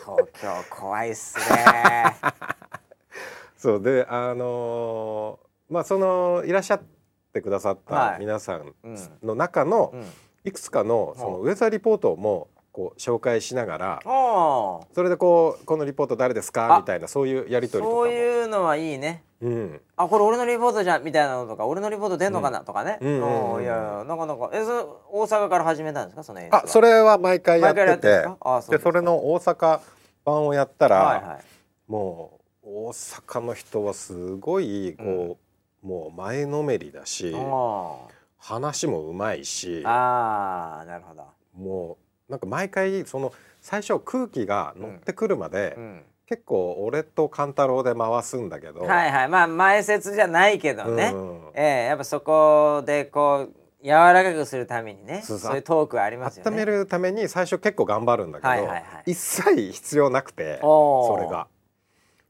東京怖いっすね。そうであのーまあそのいらっしゃってくださったはい。皆さんうんの中のうん。いくつかのそのウェザーリポートもこう紹介しながらそれでこうこのリポート誰ですか？あ。みたいなそういうやり取りとかも。そういうのはいいねうん。あこれ俺のリポートじゃんみたいなのとか俺のリポート出んのかな、とかね、うん。うんうんいやいやなかなか。えそ大阪から始めたんですかそのあそれは毎回やってて。あそうでそれの大阪版をやったら、はいはい。もう大阪の人はすごいこう、もう前のめりだしお話もうまいしーあーなるほど、もうなんか毎回その最初空気が乗ってくるまで、うん、結構俺と勘太郎で回すんだけど、はいはい。まあ前説じゃないけどね、うんええやっぱそこでこう柔らかくするためにねそういうトークありますよね。温めるために最初結構頑張るんだけど、はいはいはい。一切必要なくてそれが。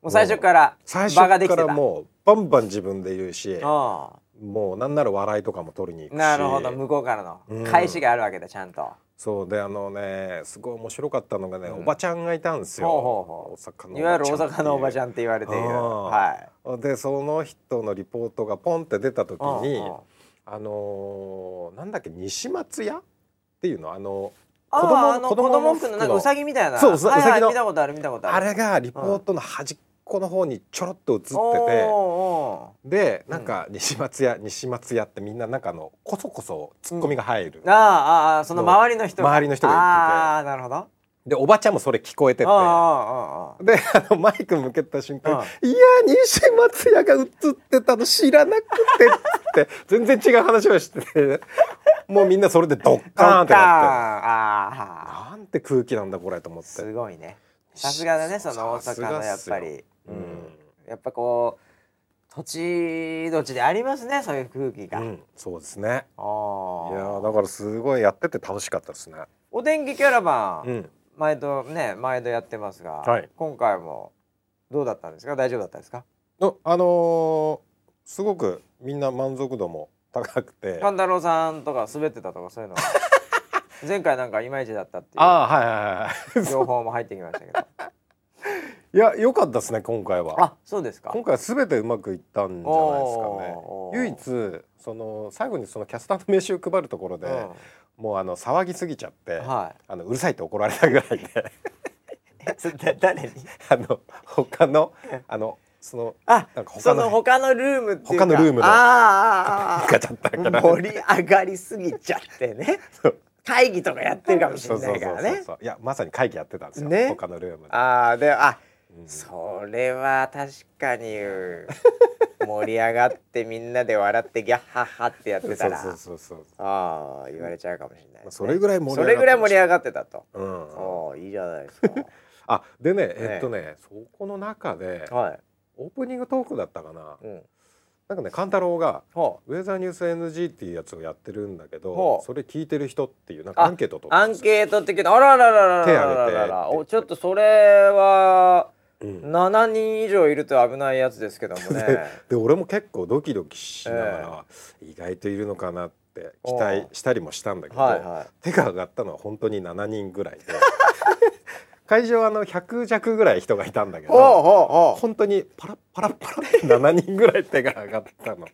もう最初からできてた。からもうバンバン自分で言うしあもうなんなら笑いとかも取りに行くし。なるほど。向こうからのうん。返しがあるわけだちゃんと、そうであのねすごい面白かったのがね、うん。おばちゃんがいたんですよ。ほうほうほう。大阪のいわゆる大阪のおばちんゃんって言われているはいでその人のリポートがポンって出た時に、あのーなんだっけ西松屋っていうの？あのあ子供子子供服のなんかうさぎみたいな。そうのい見たことある見たことある。あれがリポートの端っこの方にちょろっと映ってて、でなんか西松屋西松屋ってみんななんかあのこそこそツッコミが入る、おーあーあーその周りの人が。周りの人が言ってて。ああなるほど。あでおばちゃんもそれ聞こえてて。あああであのマイク向けた瞬間うん「いや西松屋が映ってたの知らなくて」って 全然違う話をしててもうみんなそれでドッカーンってなああってなんて空気なんだこれと思って。すごいね。さすがだねその大阪のやっぱり、ううん。ん、やっぱこう土地土地でありますねそういう空気が、うん、そうですね。あいーやーだからすごいやってて楽しかったですね。お天気キャラバン、うん。毎度ね毎度やってますが、はい。今回もどうだったんですか？大丈夫だったですか？のあのーすごくみんな満足度も高くて。勘太郎さんとか滑ってたとかそういうのは？前回なんかいまいちだったっていああはいはいはう情報も入ってきましたけどいいや良かったですね今回は。あそうですか。今回は全てうまくいったんじゃないですかね。唯一その最後にそのキャスターの名刺を配るところで、もうあの騒ぎすぎちゃって、うん、はい。あのうるさいって怒られたぐらいで。誰に？あの他のあのそのあなんか他のその他のルームっていうか。他のルームのあーあーあガチャったからー盛り上がりすぎちゃってね。会議とかやってるかもしれないからね。いやまさに会議やってたんですよ、ね。他のルームで、ああであうんそれは確かに 盛り上がってみんなで笑ってギャッハッハってやってたらそうそうそうそうああ言われちゃうかもしれないね、それぐらい盛り上がってそれぐらい盛り上がってたと。うん。ああいいじゃないですか。あでねえっとねそこの中ではい、オープニングトークだったかな。うん、なんかね勘太郎がほう。ウェザーニュース NG っていうやつをやってるんだけほどう。それ聞いてる人っていうなんかアンケートを取ったアンケートってけどあららららららららおちょっとそれはうん。7人以上いると危ないやつですけどもね。で俺も結構ドキドキしながら、意外といるのかなって期待したりもしたんだけど、はいはい。手が上がったのは本当に7人ぐらいで 会場はあの100弱ぐらい人がいたんだけど本当にパラッパラッパラって7人ぐらい手が上がったの。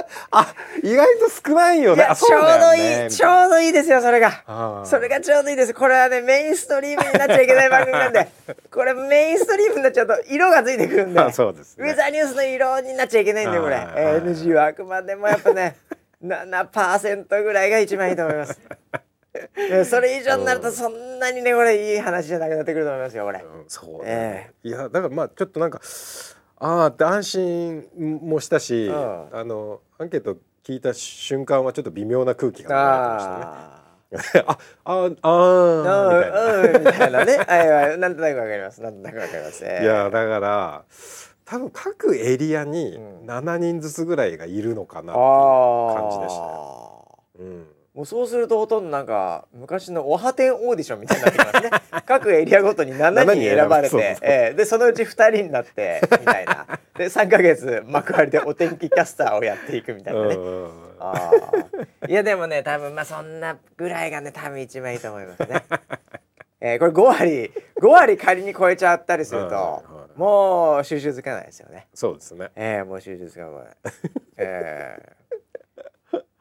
あ意外と少ないよね。ちょうどいいちょうどいいですよそれが。それがちょうどいいです。これはねメインストリームになっちゃいけない番組なんで。これメインストリームになっちゃうと色がついてくるんで。あそうですね。ウェザーニュースの色になっちゃいけないんでこれ、NG はあくまでもやっぱね7%ぐらいが一番いいと思います。でそれ以上になるとそんなにねこれいい話じゃなくなってくると思いますよこれ。うんそうだえね、いやだからまあちょっとなんかああって安心もしたし、うん。あのアンケート聞いた瞬間はちょっと微妙な空気が流れてましたね。ああああみたいな。ね。はいはい。なんとなくわかります。なんとなくわかります、えーいやだから多分各エリアにうん。7人ずつぐらいがいるのかなっていうあ感じでした。ね。ーうんもうそうするとほとんどなんか昔のおはてんオーディションみたいになってきますね。各エリアごとに7人選ばれそうそえーでそのうち2人になってみたいな。で3ヶ月幕張でお天気キャスターをやっていくみたいなね。うんあーいやでもね多分まあそんなぐらいがね多分一番いいと思いますね。えー、これ5割5割仮に超えちゃったりするともう収集つかないですよね。そうですね。えー、もう収集つかない。えー、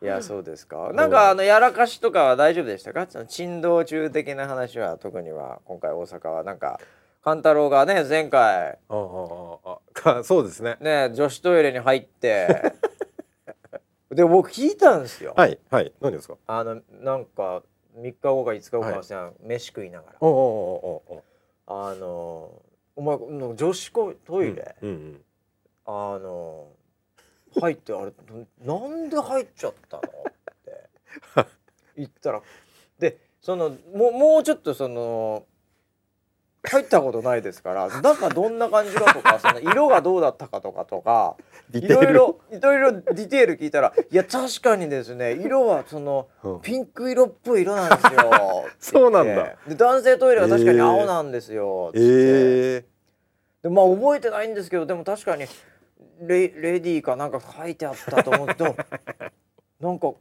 いやそうですか？なんかあのやらかしとかは大丈夫でしたか？その珍道中的な話は特には今回大阪はなんか勘太郎がね前回ああああか そうですね。ね女子トイレに入って で僕聞いたんですよ。はいはい何ですか？あのなんか3日後か5日後か忘れた飯食いながら、おおおおおあのお前女子トイレ、うんうんあの入ってあれなんで入っちゃったのって。言ったらでそのもうもうちょっとその入ったことないですから中どんな感じかとかその色がどうだったかとかとかいろいろいろいろディテール聞いたらいや確かにですね色はそのうん。ピンク色っぽい色なんですよ そうなんだ。で男性トイレは確かに青なんですよええでまあ覚えてないんですけどでも確かにレレディーかなんか書いてあったと思うと なんか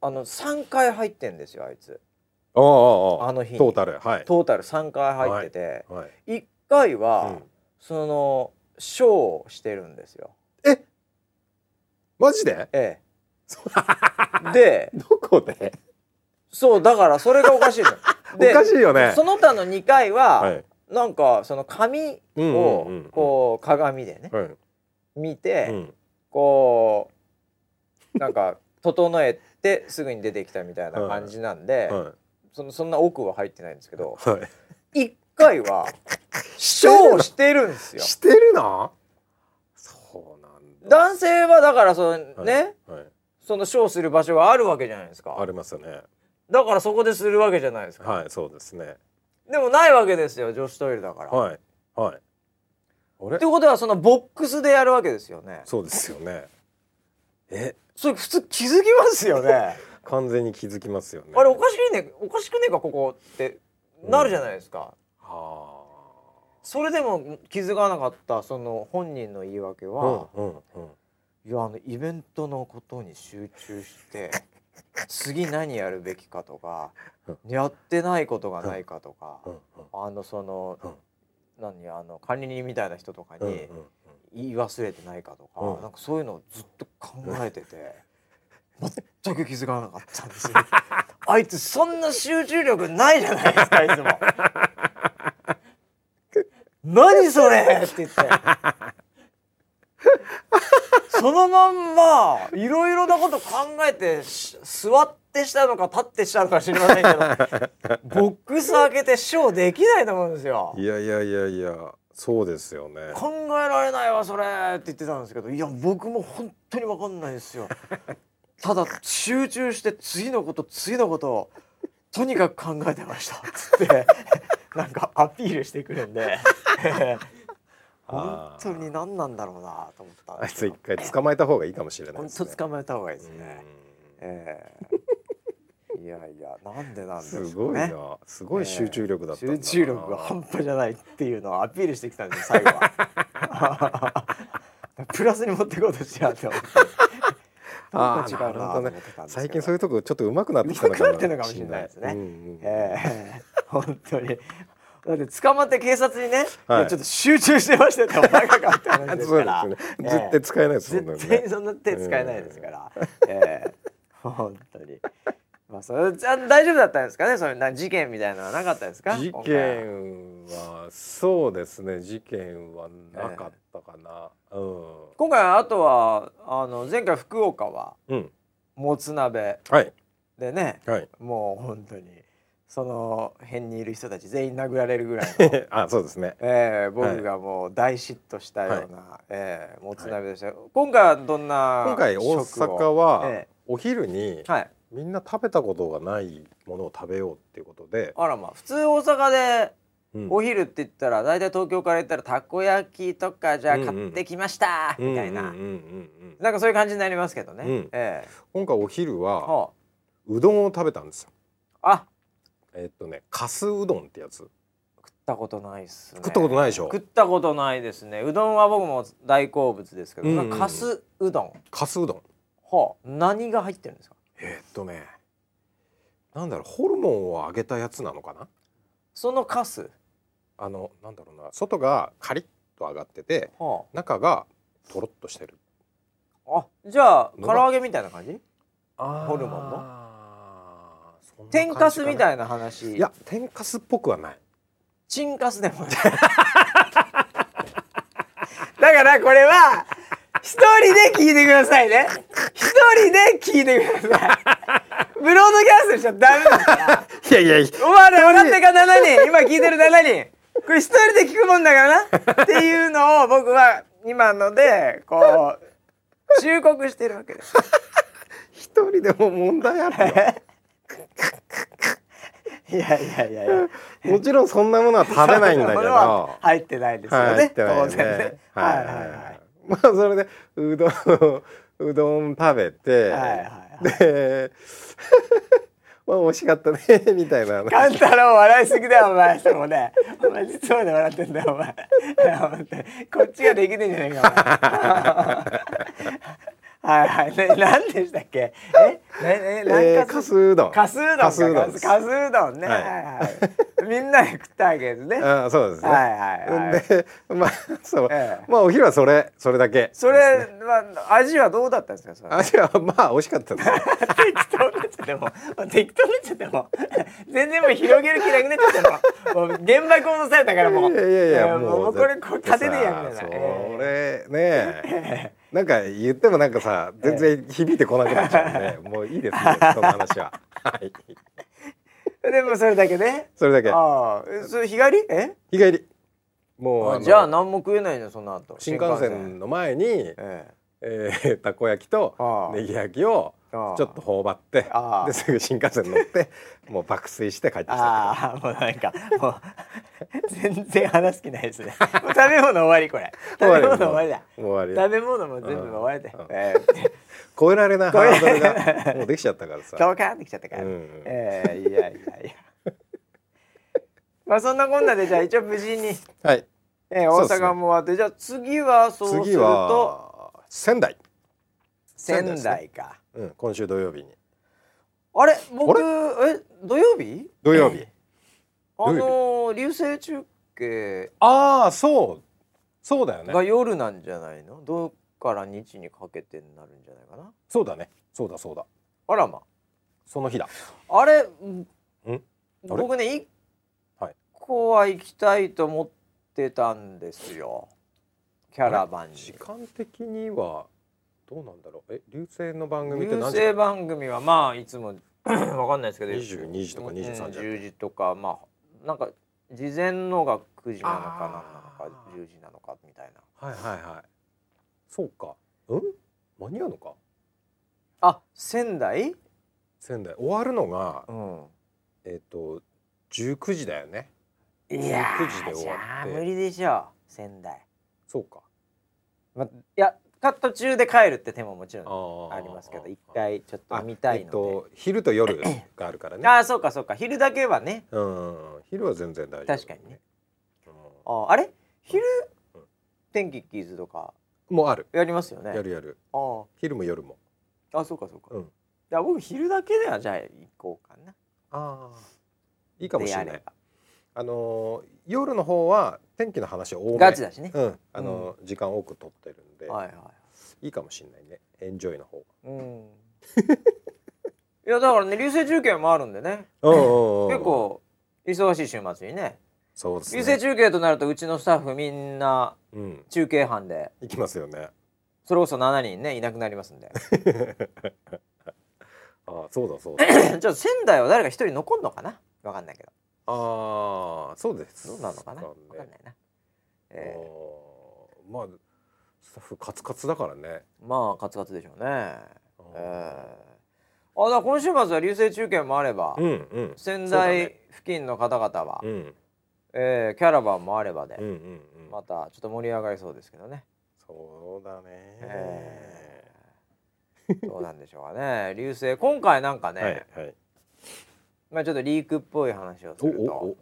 あの3回入ってんですよあいつ。あああああの日に。トータルはい。トータル3回入ってて、はい1回は、うん。そのショーをしてるんですよ。マジで？ええ、でどこで？そうだからそれがおかしいの。おかしいよね。その他の2回は、はい。なんかその髪うんうんをうんうん。こう鏡でね。はい見て、うん。こうなんか 整えてすぐに出てきたみたいな感じなんで、はそのそんな奥は入ってないんですけどいはい。1回は ショーをしてるんですよ。してるの？そうなんだ。男性はだからそのね、はい。そのショーする場所があるわけじゃないですあかりますよね。だからそこでするわけじゃないですか、はいそうですね。でもないわけですよ女子トイレだから、はいはいってことはそのボックスでやるわけですよね。そうですよね。え？それ普通気づきますよね。完全に気づきますよね。あれおかしいね。おかしくねえかここってなるじゃないですか、はそれでも気づかなかったその本人の言い訳あは、うんうんうん。いやあのイベントのことに集中して 次何やるべきかとかやってないことがないかとかうんうん。あのそのうん何あの管理人みたいな人とかに言い忘れてないかとかうんなんかそういうのをずっと考えてて 全く気づかなかったんですよ。あいつそんな集中力ないじゃないですかいつも。何それって言って。そのまんまいろいろなこと考えてし座ってしたのか立ってしたのか知りませんけど ボックス開けてショーできないと思うんですよ。いやいやいやいやそうですよね。考えられないわそれ。って言ってたんですけどいや僕も本当に分かんないですよ。ただ集中して次のこと次のことをとにかく考えてました。つってなんかアピールしてくるんで。本当に何なんだろうなと思ったんあいつ一回捕まえた方がいいかもしれない本ですね。当捕まえた方がいいですうん。ねええ。いやいやなんでなんでしょうね。すごいな。すごい集中力だったんだな。集中力が半端じゃないっていうのをアピールしてきたんですよ最後は。プラスに持っていこうとしやって思って。なんか違うなと思ってたんですけど。最近そういうとこちょっと上手くなってきたのかなって。んのかもしれないですね。うんうんええ。本当に。だって捕まって警察にね、はい。ちょっと集中してましたよってお前がかって話ですから。ね。ええ絶対使えないですもんね。絶対そんな手使えないですから、ええ。本当に。まあそれじゃ大丈夫だったんですかね、そういうな事件みたいなのはなかったですか？事件はそうですね。事件はなかったかな、今回あとはあの前回福岡はうん。うんもつ鍋はい。でね、はい。もう本当にその辺にいる人たち全員殴られるぐらいの。あそうですね。えー、僕がもう大嫉妬したような、えーもつ鍋でした、今回はどんな今回大阪はえお昼にえはいみんな食べたことがないものを食べようっていうことで、あらまあ普通大阪でうん。お昼って言ったら大体東京から言ったらたこ焼きとかじゃあうんうん。買ってきました、みたいな、うんうんうん。うんな。んかそういう感じになりますけどね、うん。ええ。今回お昼ははうどんを食べたんですよ。あ。あえっとねかすうどんってやつ。食ったことないっすね。食ったことないでしょ？食ったことないですね。うどんは僕も大好物ですけど、うん。うんかすうどん。かすうどん。はあ。何が入ってるんですか？えっとねなんだろうホルモンを揚げたやつなのかな？そのかすあのなんだろうな外がカリッと揚がってては中がとろっとしてる。ああじゃあ唐揚げみたいな感じ？ホルモンの？の天かすみたいいな話。いや天かすっぽくはない。チンカスでも。な い だからこれは一人で聞いてくださいね。一人で聞いてください。ブロードキャストしちゃダメですから。いやいや。いやお前ら分かってか7人。今聞いてる7人。これ一人で聞くもんだからな。っていうのを僕は今のでこう忠告してるわけです。一人でも問題あるよ。いやいやいやいや。もちろんそんなものは食べないんだけど。は入ってないですよね、入ってないよ当然ね。はいはいはいまあそれでうどんうどん食べて、はいはいはい。で まあ美味しかったね みたいな。カンタロウ笑いすぎだよお前それもね。お前実まで笑ってんだよお前。こっちができてんじゃないかお前はいはい。ね 何でしたっけ？え？ねねえー、何かすうどん。かすうどんか。かすうどんかす。うどんね、は、はいいはい。みんなで食ったわけですね。ああそうですね、はいはいはい。でまあそう、ええ。まあお昼はそれそれだけそれは味はどうだったんですか？味はまあ美味しかったです。適当になっちゃっても。う適当になっちゃっても。全然もう広げる気なくなっちゃっても。うもう原爆落とされたからもう。いやいやいやえーもうこれこう縦でやるみたいなそえれねなんか言ってもなんかさ全然響いてこなくなっちゃうんで、もういいですねその話は。はい。ーでもそれだけね。それだけ。ああ。えそれ日帰り？え？日帰り。もうじゃあ何も食えないの？その後。新幹線の前に、ええ。えーたこ焼きとああ。ネギ焼きをああちょっと頬張ってですぐ新幹線乗って もう爆睡して帰ってきたああもうなんかもう全然話す気ないですね。食べ物終わりこれ。食べ物終わりだ。もう終わり食べ物も全部終わりだうん。えー超えられないハードルがもうできちゃったからさ。ドカーンってきちゃったから、うん。ええいやいやいや。まあそんなこんなでじゃあ一応無事に、はい。えー、大阪も終わって。じゃあ次はそうする次とは仙台、仙台か、うん、今週土曜日に。あれ？僕あえ？土曜日？土曜日。あのー流星中継。ああそう。そうだよね。が夜なんじゃないの？どっから日にかけてになるんじゃないかな？そうだね。そうだそうだ。あらま。その日だ。あれ？ん？僕ね一はい。個は行きたいと思ってたんですよ。キャラバンに。時間的にはどうなんだろう？え流星の番組って流何時星番組はまあいつも わかんないですけど。22時とか23時うん10時とかまあなんか事前のが9時なのかあーなのか10時なのかみたいな。はいはいはい。そうか。うん？間に合うのか？あ仙台？仙台。終わるのがうん。えっ、と19時だよね。いや19時で終わって。ゃあ無理でしょう仙台。そうか。まいやか途中で帰るって手ももちろんありますけど一回ちょっと見たいえっので、と昼と夜があるからね。ああそうかそうか。昼だけはね。うん昼は全然大丈夫。確かにね。うんあーあれ？昼？うん。天気キーズとか。もうある。やりますよね。やるやる。あー。昼も夜も。あそうかそうか、うん。いや僕昼だけではじゃあ行こうかな。ああいいかもしれない。であのー夜の方は天気の話多め。ガチだしね、うん。あのー時間多く取ってるんで、はいはいい。いかもしれないね。エンジョイの方うん。いやだからね流星中継もあるんでね。うんうんうん結構忙しい週末にね。そうですね。流星中継となるとうちのスタッフみんなうん。中継班で。行きますよね。それこそ7人ねいなくなりますんで。ああそうだそうだ。ちょっと仙台は誰か一人残んのかな？わかんないけど。ああそうですどうなのかな？わねかんないな、えあーまあスタッフカツカツだからね。ーまあカツカツでしょうね。えー、あだ今週末は流星中継もあれば、うんうん。仙台ね。付近の方々は、うん。えーキャラバンもあればで、うんうんうん。またちょっと盛り上がりそうですけどね、そうだね。えー。どうなんでしょうかね。流星今回なんかね、はいはい。まあちょっとリークっぽい話をすおるとおお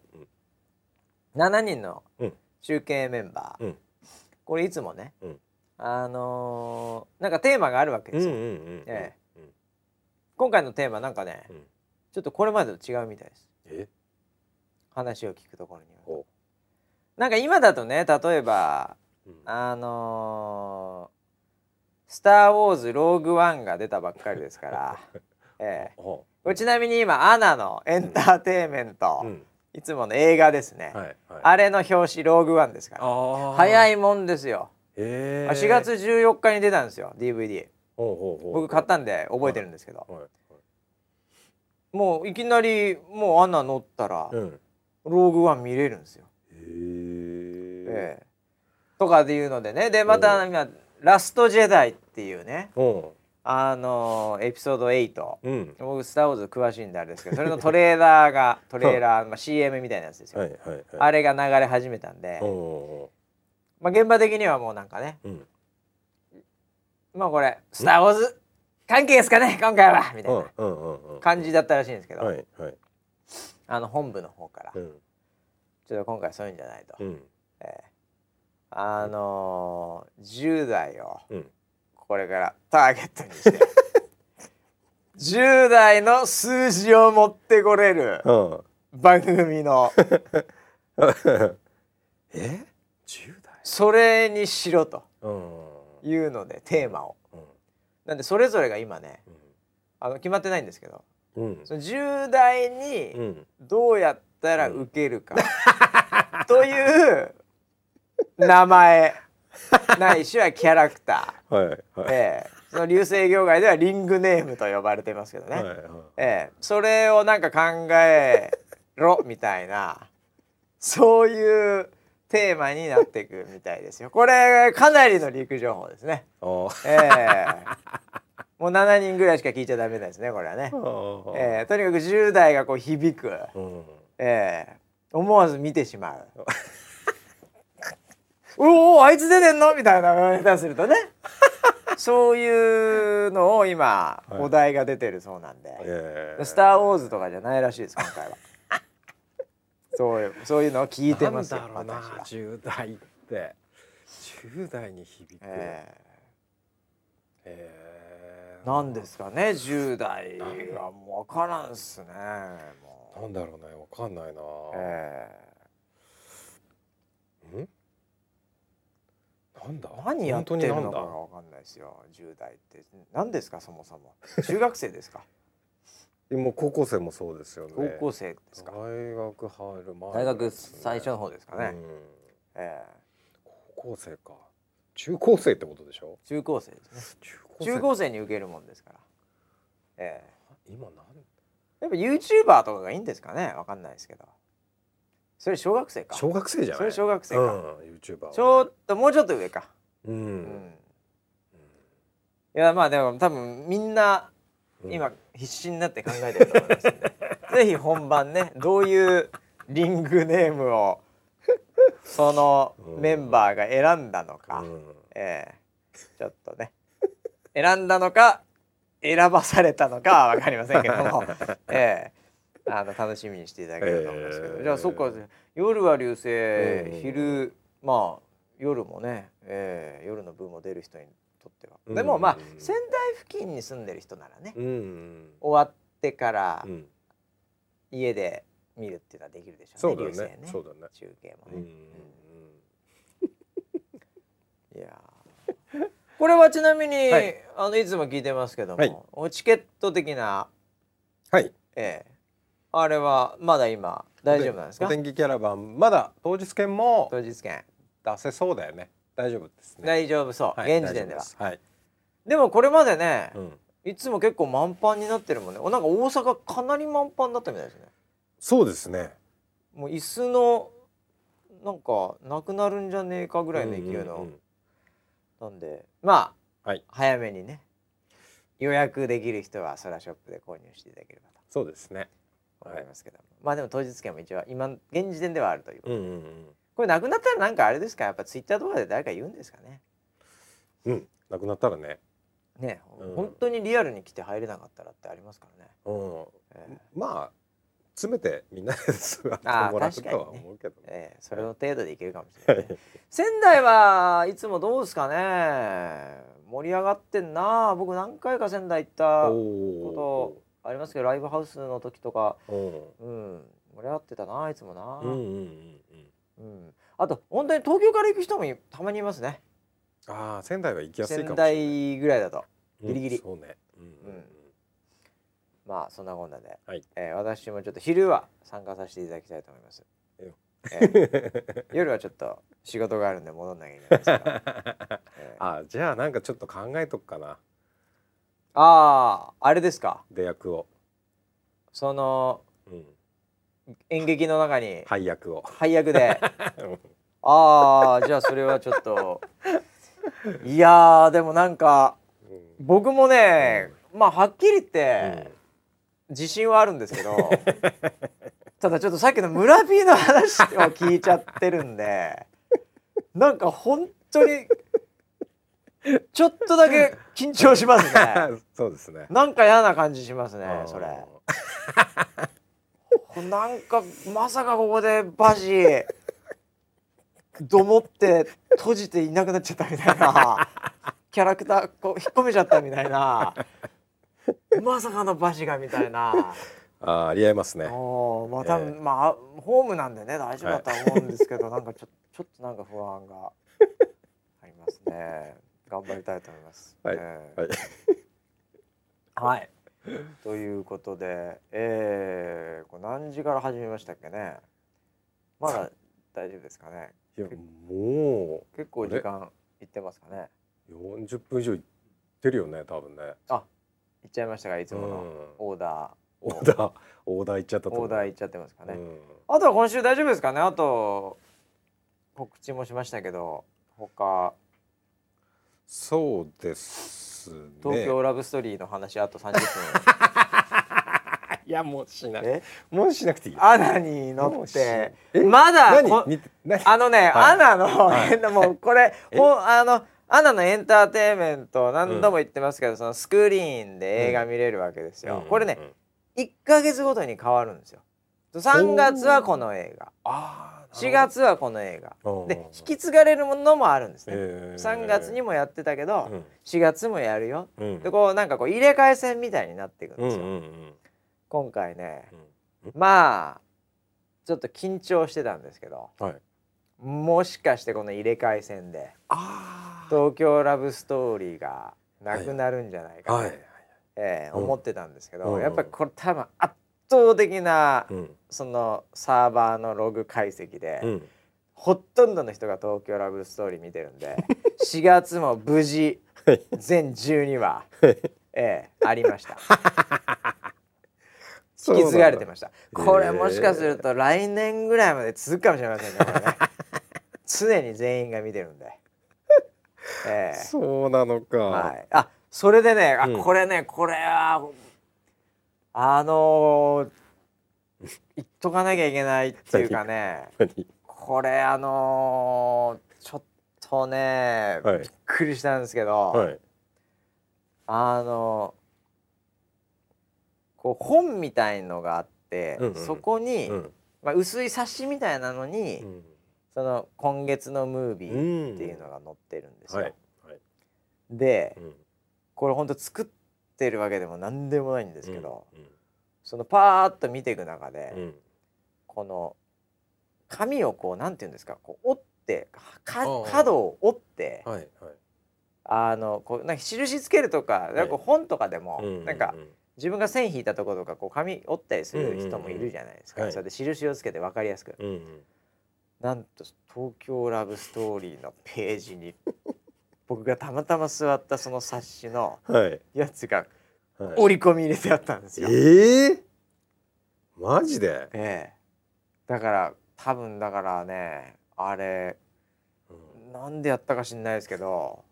7人のうん。中継メンバー、うん。これいつもね、うんあのーなんかテーマがあるわけですよ、今回のテーマなんかね、うん。ちょっとこれまでと違うみたいです。え？話を聞くところにはおなんか今だとね例えばうん。あのースター・ウォーズ・ローグ・ワン」が出たばっかりですから、ええ。ちなみに今アナのエンターテインメント、うん。いつもの映画ですね、はいはい。あれの表紙ローグワンですから。早いもんですよ、へあ4月14日に出たんですよ DVD 僕買ったんで覚えてるんですけど、はい。はい。もういきなりもうアナ乗ったら、うん。ローグワン見れるんですよ、へええ。とかでいうのでね。でまた今「ラストジェダイ」っていうねあのエピソード8ううん。僕スター・ウォーズ詳しいんであれですけどそれのトレーラーがトレーラー、まあ、CM みたいなやつですよ、はいはいはい。あれが流れ始めたんで、まあ、現場的にはもうなんかね。うん。まあこれ「スター・ウォーズ関係ですかね今回は」みたいうんなうんうんうん。感じだったらしいんですけど、はいはい。あの本部の方から、うん。ちょっと今回そういうんじゃないと、うん。ええあのー、10代をうん。これからターゲットにして。10代の数字を持ってこれる。うん。番組の。え？10代？それにしろとうん。いうのでテーマを。うん。なんでそれぞれが今ねあの決まってないんですけどうん。その10代うにん。どうやったら受けるか、という名前。ないしはキャラクタはいはい。ー、ええ。その流星業界ではリングネームと呼ばれてますけどね、はいはい。ええ。それをなんか考えろみたいなそういうテーマになっていくみたいですよ。これかなりのリーク情報ですね。ええ。もう7人ぐらいしか聞いちゃダメですねこれはね。ええ。とにかく10代がこう響く、うん。ええ。思わず見てしまう。おおあいつ出てんの？みたいな下手するとね。そういうのを今、はい。お題が出てるそうなんで、ええ。スター・ウォーズとかじゃないらしいです今回はそういうそういうのを聞いてますよなんだろうな私は、10代って。10代に響く。ええ。え。なんですかね10代はもう分からんっすねなんだろうねわかんないな。えん？なんだ？え何やってるのか分かんないですよ10代って。何ですかそもそも。中学生ですか？だもう高校生もそうですよね。高校生ですか。大学入る前大学最初の方ですかね、うん。ええ。高校生か。中高生ってことでしょ？中高生ですね。中高生。に受けるもんですから。ええ。今なん？やっぱ YouTuber とかがいいんですかね？わかんないですけど。それ小学生か。小学生じゃない？それ小学生か、うん、YouTuber はね。ちょっともうちょっと上か。うん、うん、いやまあでも多分みんなうん今必死になって考えてると思います ぜひ本番ねどういうリングネームをそのメンバーが選んだのか、うん。ええちょっとね。選んだのか選ばされたのかは分かりませんけども、ええあの楽しみにしていただければと思いますけど、ええ。じゃあそっか夜は流星、うん。昼まあ夜もね、ええ夜の部も出る人にとっては、うん。でもまあ仙台付近に住んでる人ならね、うん終わってからうん。家で見るっていうのはできるでしょそううだよねね。そうだね。中継もね、うん いやー。これはちなみに、はい。あのいつも聞いてますけども、はい。おチケット的な、はい。ええあれはまだ今大丈夫なんですか？お天気キャラバンまだ当日券も当日券。出せそうだよね大丈夫ですね。大丈夫そう、はい現時点では。大丈夫す。はい、でもこれまでね、うん、いつも結構満帆になってるもんね。おなんか大阪かなり満帆になったみたいですね。そうですね。もう椅子のなんかなくなるんじゃねえかぐらいの勢いの、なんでまあ、はい。早めにね予約できる人はソラショップで購入していただければそうですね。と思いますけども、まあでも当日券も一応今現時点ではあるという、うんうんうんこれなくなったらなんかあれですか？やっぱツイッターとかで誰か言うんですかね？うん。なくなったらね。ね、うん。本当にリアルに来て入れなかったらってありますからね、うん。えまあ詰めてみんなで座ってもらうとは思うけどね。ええそれの程度でいけるかもしれない、はい。仙台はいつもどうですかね？盛り上がってんな。僕何回か仙台行ったこありますけどライブハウスの時とか、とうん。うん、盛り上がってたないつもな、うんうんうんうんうん。あと本当に東京から行く人もたまにいますね。ああ仙台は行きやすいか仙もしれない。台ぐらいだと。ギリギリ。うんそうねうん。うん。まあそんなこんなで、はい。えー私もちょっと昼は参加させていただきたいと思います、えー。夜はちょっと仕事があるんで戻んなきゃいけないですけど、え ーあじゃあなんかちょっと考えとくかな。あああれですか。出役を、そのうん、演劇の中に配役を。配役で。ああじゃあそれはちょっと。いやーでもなんかうん僕もね、まあはっきり言って、自信はあるんですけど ただちょっとさっきの村 P の話を聞いちゃってるんでなんか本当にちょっとだけ緊張しますね。そうですね。なんか嫌な感じしますねそれなんかまさかここでバジどもって閉じていなくなっちゃったみたいな。キャラクターこう引っ込めちゃったみたいな。まさかのバジがみたいな。あーありえますね。まあ多分、ええ。まあホームなんでね大丈夫だとは思うんですけど、なんかちょちょっとなんか不安がありますね。頑張りたいと思います。はい。ええ。はい。はい。ということで、えー、これ何時から始めましたっけね？まだ大丈夫ですかね？いやも結構時間いってますかね？う40分以上いってるよね多分ねあ、いっちゃいましたがいつものうんオーダオーダーオーダー行っちゃったオーダーいっちゃってますかね？うんあとは今週大丈夫ですかね？あと告知もしましたけど、他そうですね東京ラブストーリーの話あと30分。いやもうしない。え、もうしなくていいアナに乗って。え？まだあのね、はい。アナの、はい。もうこれえ？ほんあのアナのエンターテインメント何度も言ってますけど、そのスクリーンで映画見れるわけですよ。うん。これねうん。1ヶ月ごとに変わるんですよ。3月はこの映画。あ4月はこの映画。うんで引き継がれるものもあるんですね。えー。3月にもやってたけど、うん。4月もやるよ。うん。でこうなんかこう入れ替え戦みたいになっていくんうんですよ。うんうん今回ね。うん。まあちょっと緊張してたんですけどはい。もしかしてこの入れ替え戦であ東京ラブストーリーがなくなるんじゃないかと、はい。うんええ思ってたんですけど、うん。やっぱりこれ多分圧倒的な、うん。そのサーバーのログ解析で、うん。ほとんどの人が東京ラブストーリー見てるんで 4月も無事全12話、ええありました。引き継がれてました。これもしかすると来年ぐらいまで続くかもしれませんねこれね。常に全員が見てるんで、ええ。そうなのか、はい、あそれでねあ、うん。これねこれはあのー言っとかなきゃいけないっていうかね何これあのーちょっとね、はい。びっくりしたんですけど、はい。あのこう本みたいのがあって、うんうんそこに、うん。まあ、薄い冊子みたいなのに、うん。その今月のムービーんっていうのが載ってるんですよ。はい。はい。でうん。これほんと作ってるわけでも何でもないんですけど、うんそのパーッと見ていく中で、うん。この紙をこうなんていうんですかこう折って角を折ってはいはい。あのこうなんか印つけるとかなんか本とかでも、うなんか自分が線引いたところとかこう紙折ったりする人もいるじゃないですか、うんうんうんはい。それで印をつけて分かりやすく。うんうん。なんと「東京ラブストーリー」のページに僕がたまたま座ったその冊子のはい。やつがはい。折り込み入れてあったんですよ。ええマジで、ええ。だから多分だからねあれうん。なんでやったか知んないですけど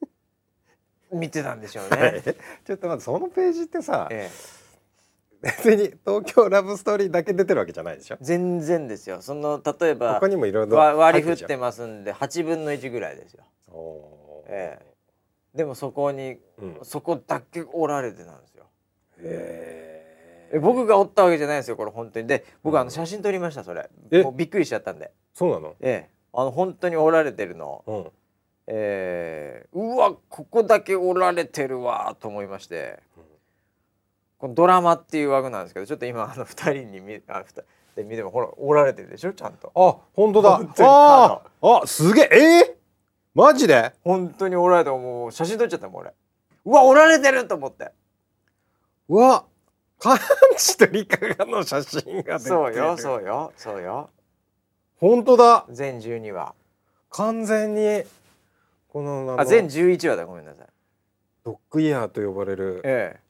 見てたんでしょうはい。ね。ちょっと待ってそのページってさ、ええ、別に東京ラブストーリーだけ出てるわけじゃないでしょ？全然ですよ。その例えば他にもいろいろわ割り振ってますんで8分の1ぐらいですよ。じゃんおーえ。でもそこにうん。そこだけ折られてたんですよ。へえ。僕が折ったわけじゃないですよこれ本当に。で僕あの写真撮りましたそれ。え？もうびっくりしちゃったんで。そうなの？ええ。あの本当に折られてるの。うん。えー、うわここだけ折られてるわと思いまして。うん。このドラマっていう枠なんですけどちょっと今あの2人に見あ二人で見てもほら折られてるでしょちゃんと。あ本当だ。あーあすげええー、マジで？本当に折られてもう写真撮っちゃったもん俺。うわ折られてると思って。うわ。漢字と理科がの写真が出てる。そうよそうよそうよ。本当だ。全12話。完全にこのあ全11話だごめんなさい。ドッグイヤーと呼ばれる。ええ。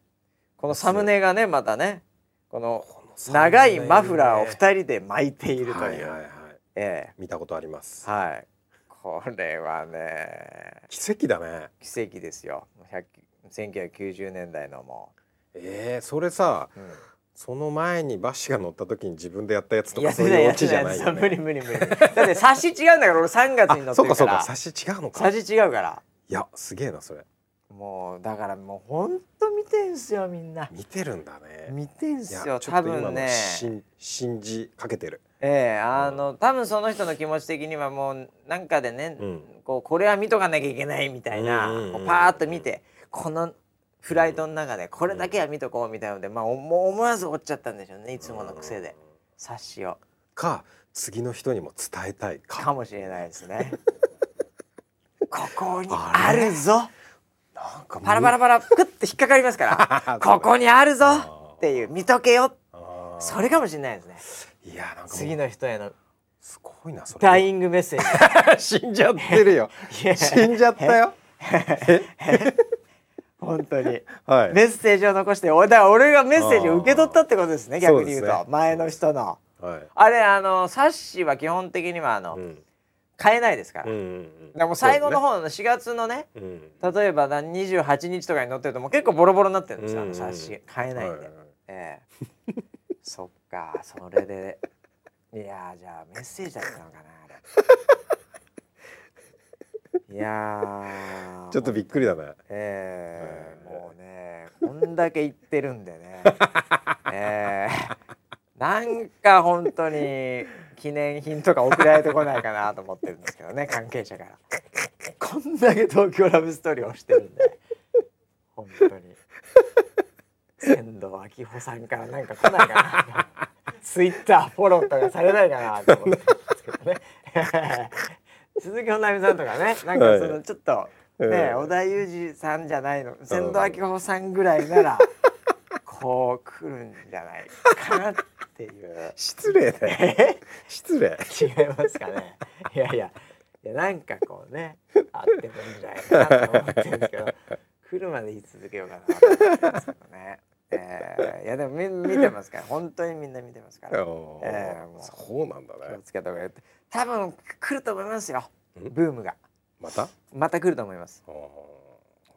このサムネがねまたねこの長いマフラーをね2人で巻いているという、はいはいはい。え見たことあります。えはいこれはね。奇跡だね。奇跡ですよ。100 1990年代のも。えー、それさう、うん。その前にバッシが乗った時に自分でやったやつとかそういうオチじゃないよね。無理無理無理。だって冊子違うんだから俺3月に乗ってあそうかそうるかから冊子違うのか。冊子違うから。いやすげえなそれ。もうだからもうほんと見てんすよみんな。見てるんだね。見てんすよ多分ね。信信じかけてるええあの多分その人の気持ち的にはもうなんかでね、うん。こうこれは見とかなきゃいけないみたいな、うんうんパーッと見てこのフライトの中でこれだけは見とこうみたいなので、まあ、おもう思わず折っちゃったんでしょうねいつもの癖で。冊子を。か次の人にも伝えたいか。かもしれないですね。ここにあるぞ。なんかパラパラパラクッて引っかかりますから。ここにあるぞっていう見とけよ。それかもしれないですねいやなんか次の人へのすごいなそれ。ダイイングメッセージ。死んじゃってるよ。死んじゃったよ。本当に。はい。メッセージを残して俺だから俺がメッセージを受け取ったってことですねあー逆に言うと。ね前の人の。はい。あれあの冊子は基本的にはあの、うん買えないですから、うんうんでも最後の方の4月のねねうん。例えばな28日とかに載ってるともう結構ボロボロになってるんですよ、あのうん冊子買えないんで、はいはいはい。ええそっかそれで。いやーじゃあメッセージだったのかなあれ。いやー。ちょっとびっくりだねええもうねこんだけ言ってるんでね。ええなんか本当に記念品とか送られてこないかなと思ってるんですけどね関係者から。こんだけ東京ラブストーリーをしてるんで。本当に仙道明穂さんからなんか来ないかな。ツイッターフォローとかされないかな。と思って。るんですけどね鈴木保奈美さんとかねなんかそのちょっとね、うん。織田裕二さんじゃないの仙道明穂さんぐらいならこう来るんじゃないかなっていう。失礼だよ。え？失礼。違いますかね。いやいやいやなんかこうねあってもいいんじゃないかなと思ってるんですけど来るまで言い続けようかなと思ってるんですけどね、えー、いやでもみ見てますから。本当にみんな見てますから。ええもう。そうなんだね。気をつけた方がいい。多分来ると思いますよ。ん？ブームが。また？また来ると思います。お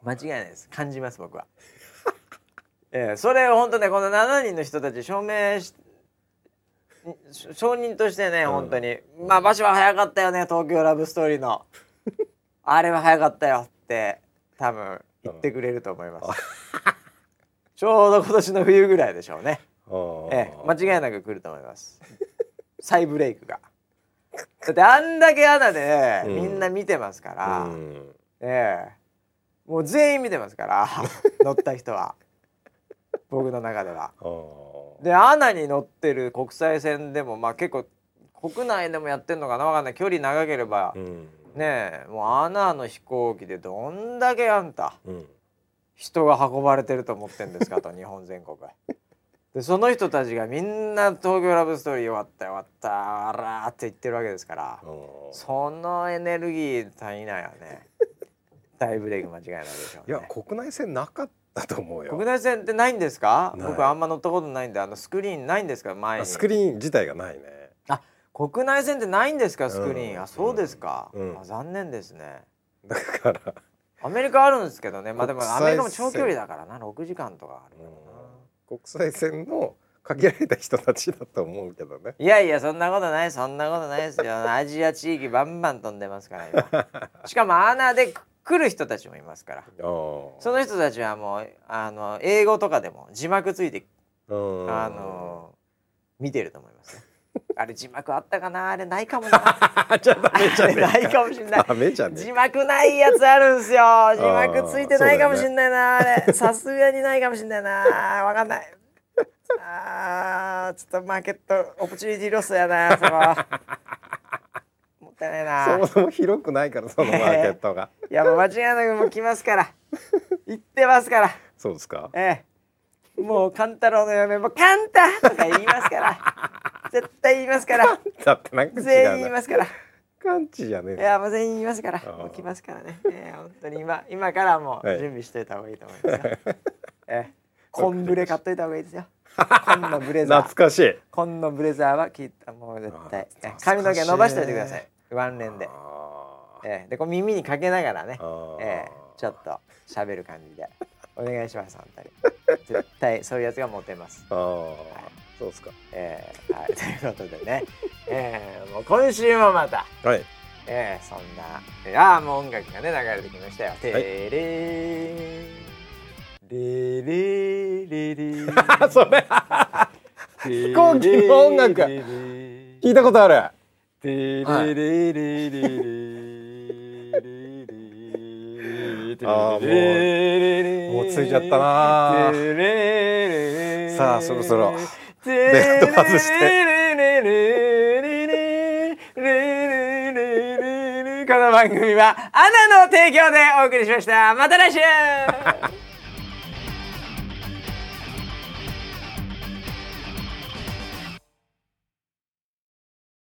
間違いないです。感じます僕は。ええそれを本当ねこの7人の人たち証明し証人としてね、うん。本当に。まあ場所は早かったよね東京ラブストーリーの。あれは早かったよって多分言ってくれると思います、ちょうど今年の冬ぐらいでしょうね。ー。ええ間違いなく来ると思います。再ブレイクが。だってあんだけアナで、うん。みんな見てますから、うん。ええ。もう全員見てますから 乗った人は。僕の中では。でアナに乗ってる国際線でもまあ結構国内でもやってんのかな？わかんない。距離長ければ、うん。ねえもうアナの飛行機でどんだけあんた。うん人が運ばれてると思ってんですかと日本全国。でその人たちがみんな「東京ラブストーリー終わった終わったあら」って言ってるわけですからうん。そのエネルギー足りないよね。大ブレイク間違いないでしょういやね国内線なかったと思うよ。国内線ってないんですか？僕あんま乗ったことないんであのスクリーンないんですか？前スクリーン自体がないね。国内線ってないんですかスクリーン、うん。あそうですか、うん。あ残念ですね。だからアメリカあるんですけどね。まあでもアメリカも長距離だからな。6時間とかあるな、国際線の限られた人たちだと思うけどね。いやいやそんなことないそんなことないですよ。アジア地域バンバン飛んでますから今。しかもアナで来る人たちもいますから。あその人たちはもうあの英語とかでも字幕ついてのあの見てると思いますねあれ字幕あったかな？あれないかもな。じゃあダメじゃねえないかもしんない。ダメじゃね。字幕ないやつあるんすよ。字幕ついてないかもしんないなあれ。さすがにないかもしんないな。わかんない。あーちょっとマーケットオプチュニティロスやなそこ。はもったいないな。そもそも広くないからそのマーケットが。いやもう間違いなくもう来ますから。行ってますから。そうですか。ええもう勘太郎の嫁も「カンタ!」とか言いますから。絶対言いますから。全員言いますから。感知じゃねいえやもう全員言いますから。もう来ますからね、ええ本当に。今今からもうはい。準備しといた方がいいと思いますよ、ええコンブレ買っといた方がいいですよ。紺のブレザー懐かしい。紺のブレザーは切ったもう絶対。髪の毛伸ばしといてください。ワンレンで、ええでこう耳にかけながらね。ええちょっと喋る感じでお願いします本当に。絶対そういうやつがモテます。あー。そうですか。ええはい。ということでね。ええもう今週もまた。はい。ええそんなえああもう音楽がね流れてきましたよ。てれれれれれれ それ。飛行機の音楽。聞いたことある。てれれれれれあーもうもうついちゃったなさあそろそろ。ベッド外この番組はアナの提供でお送りしました。また来週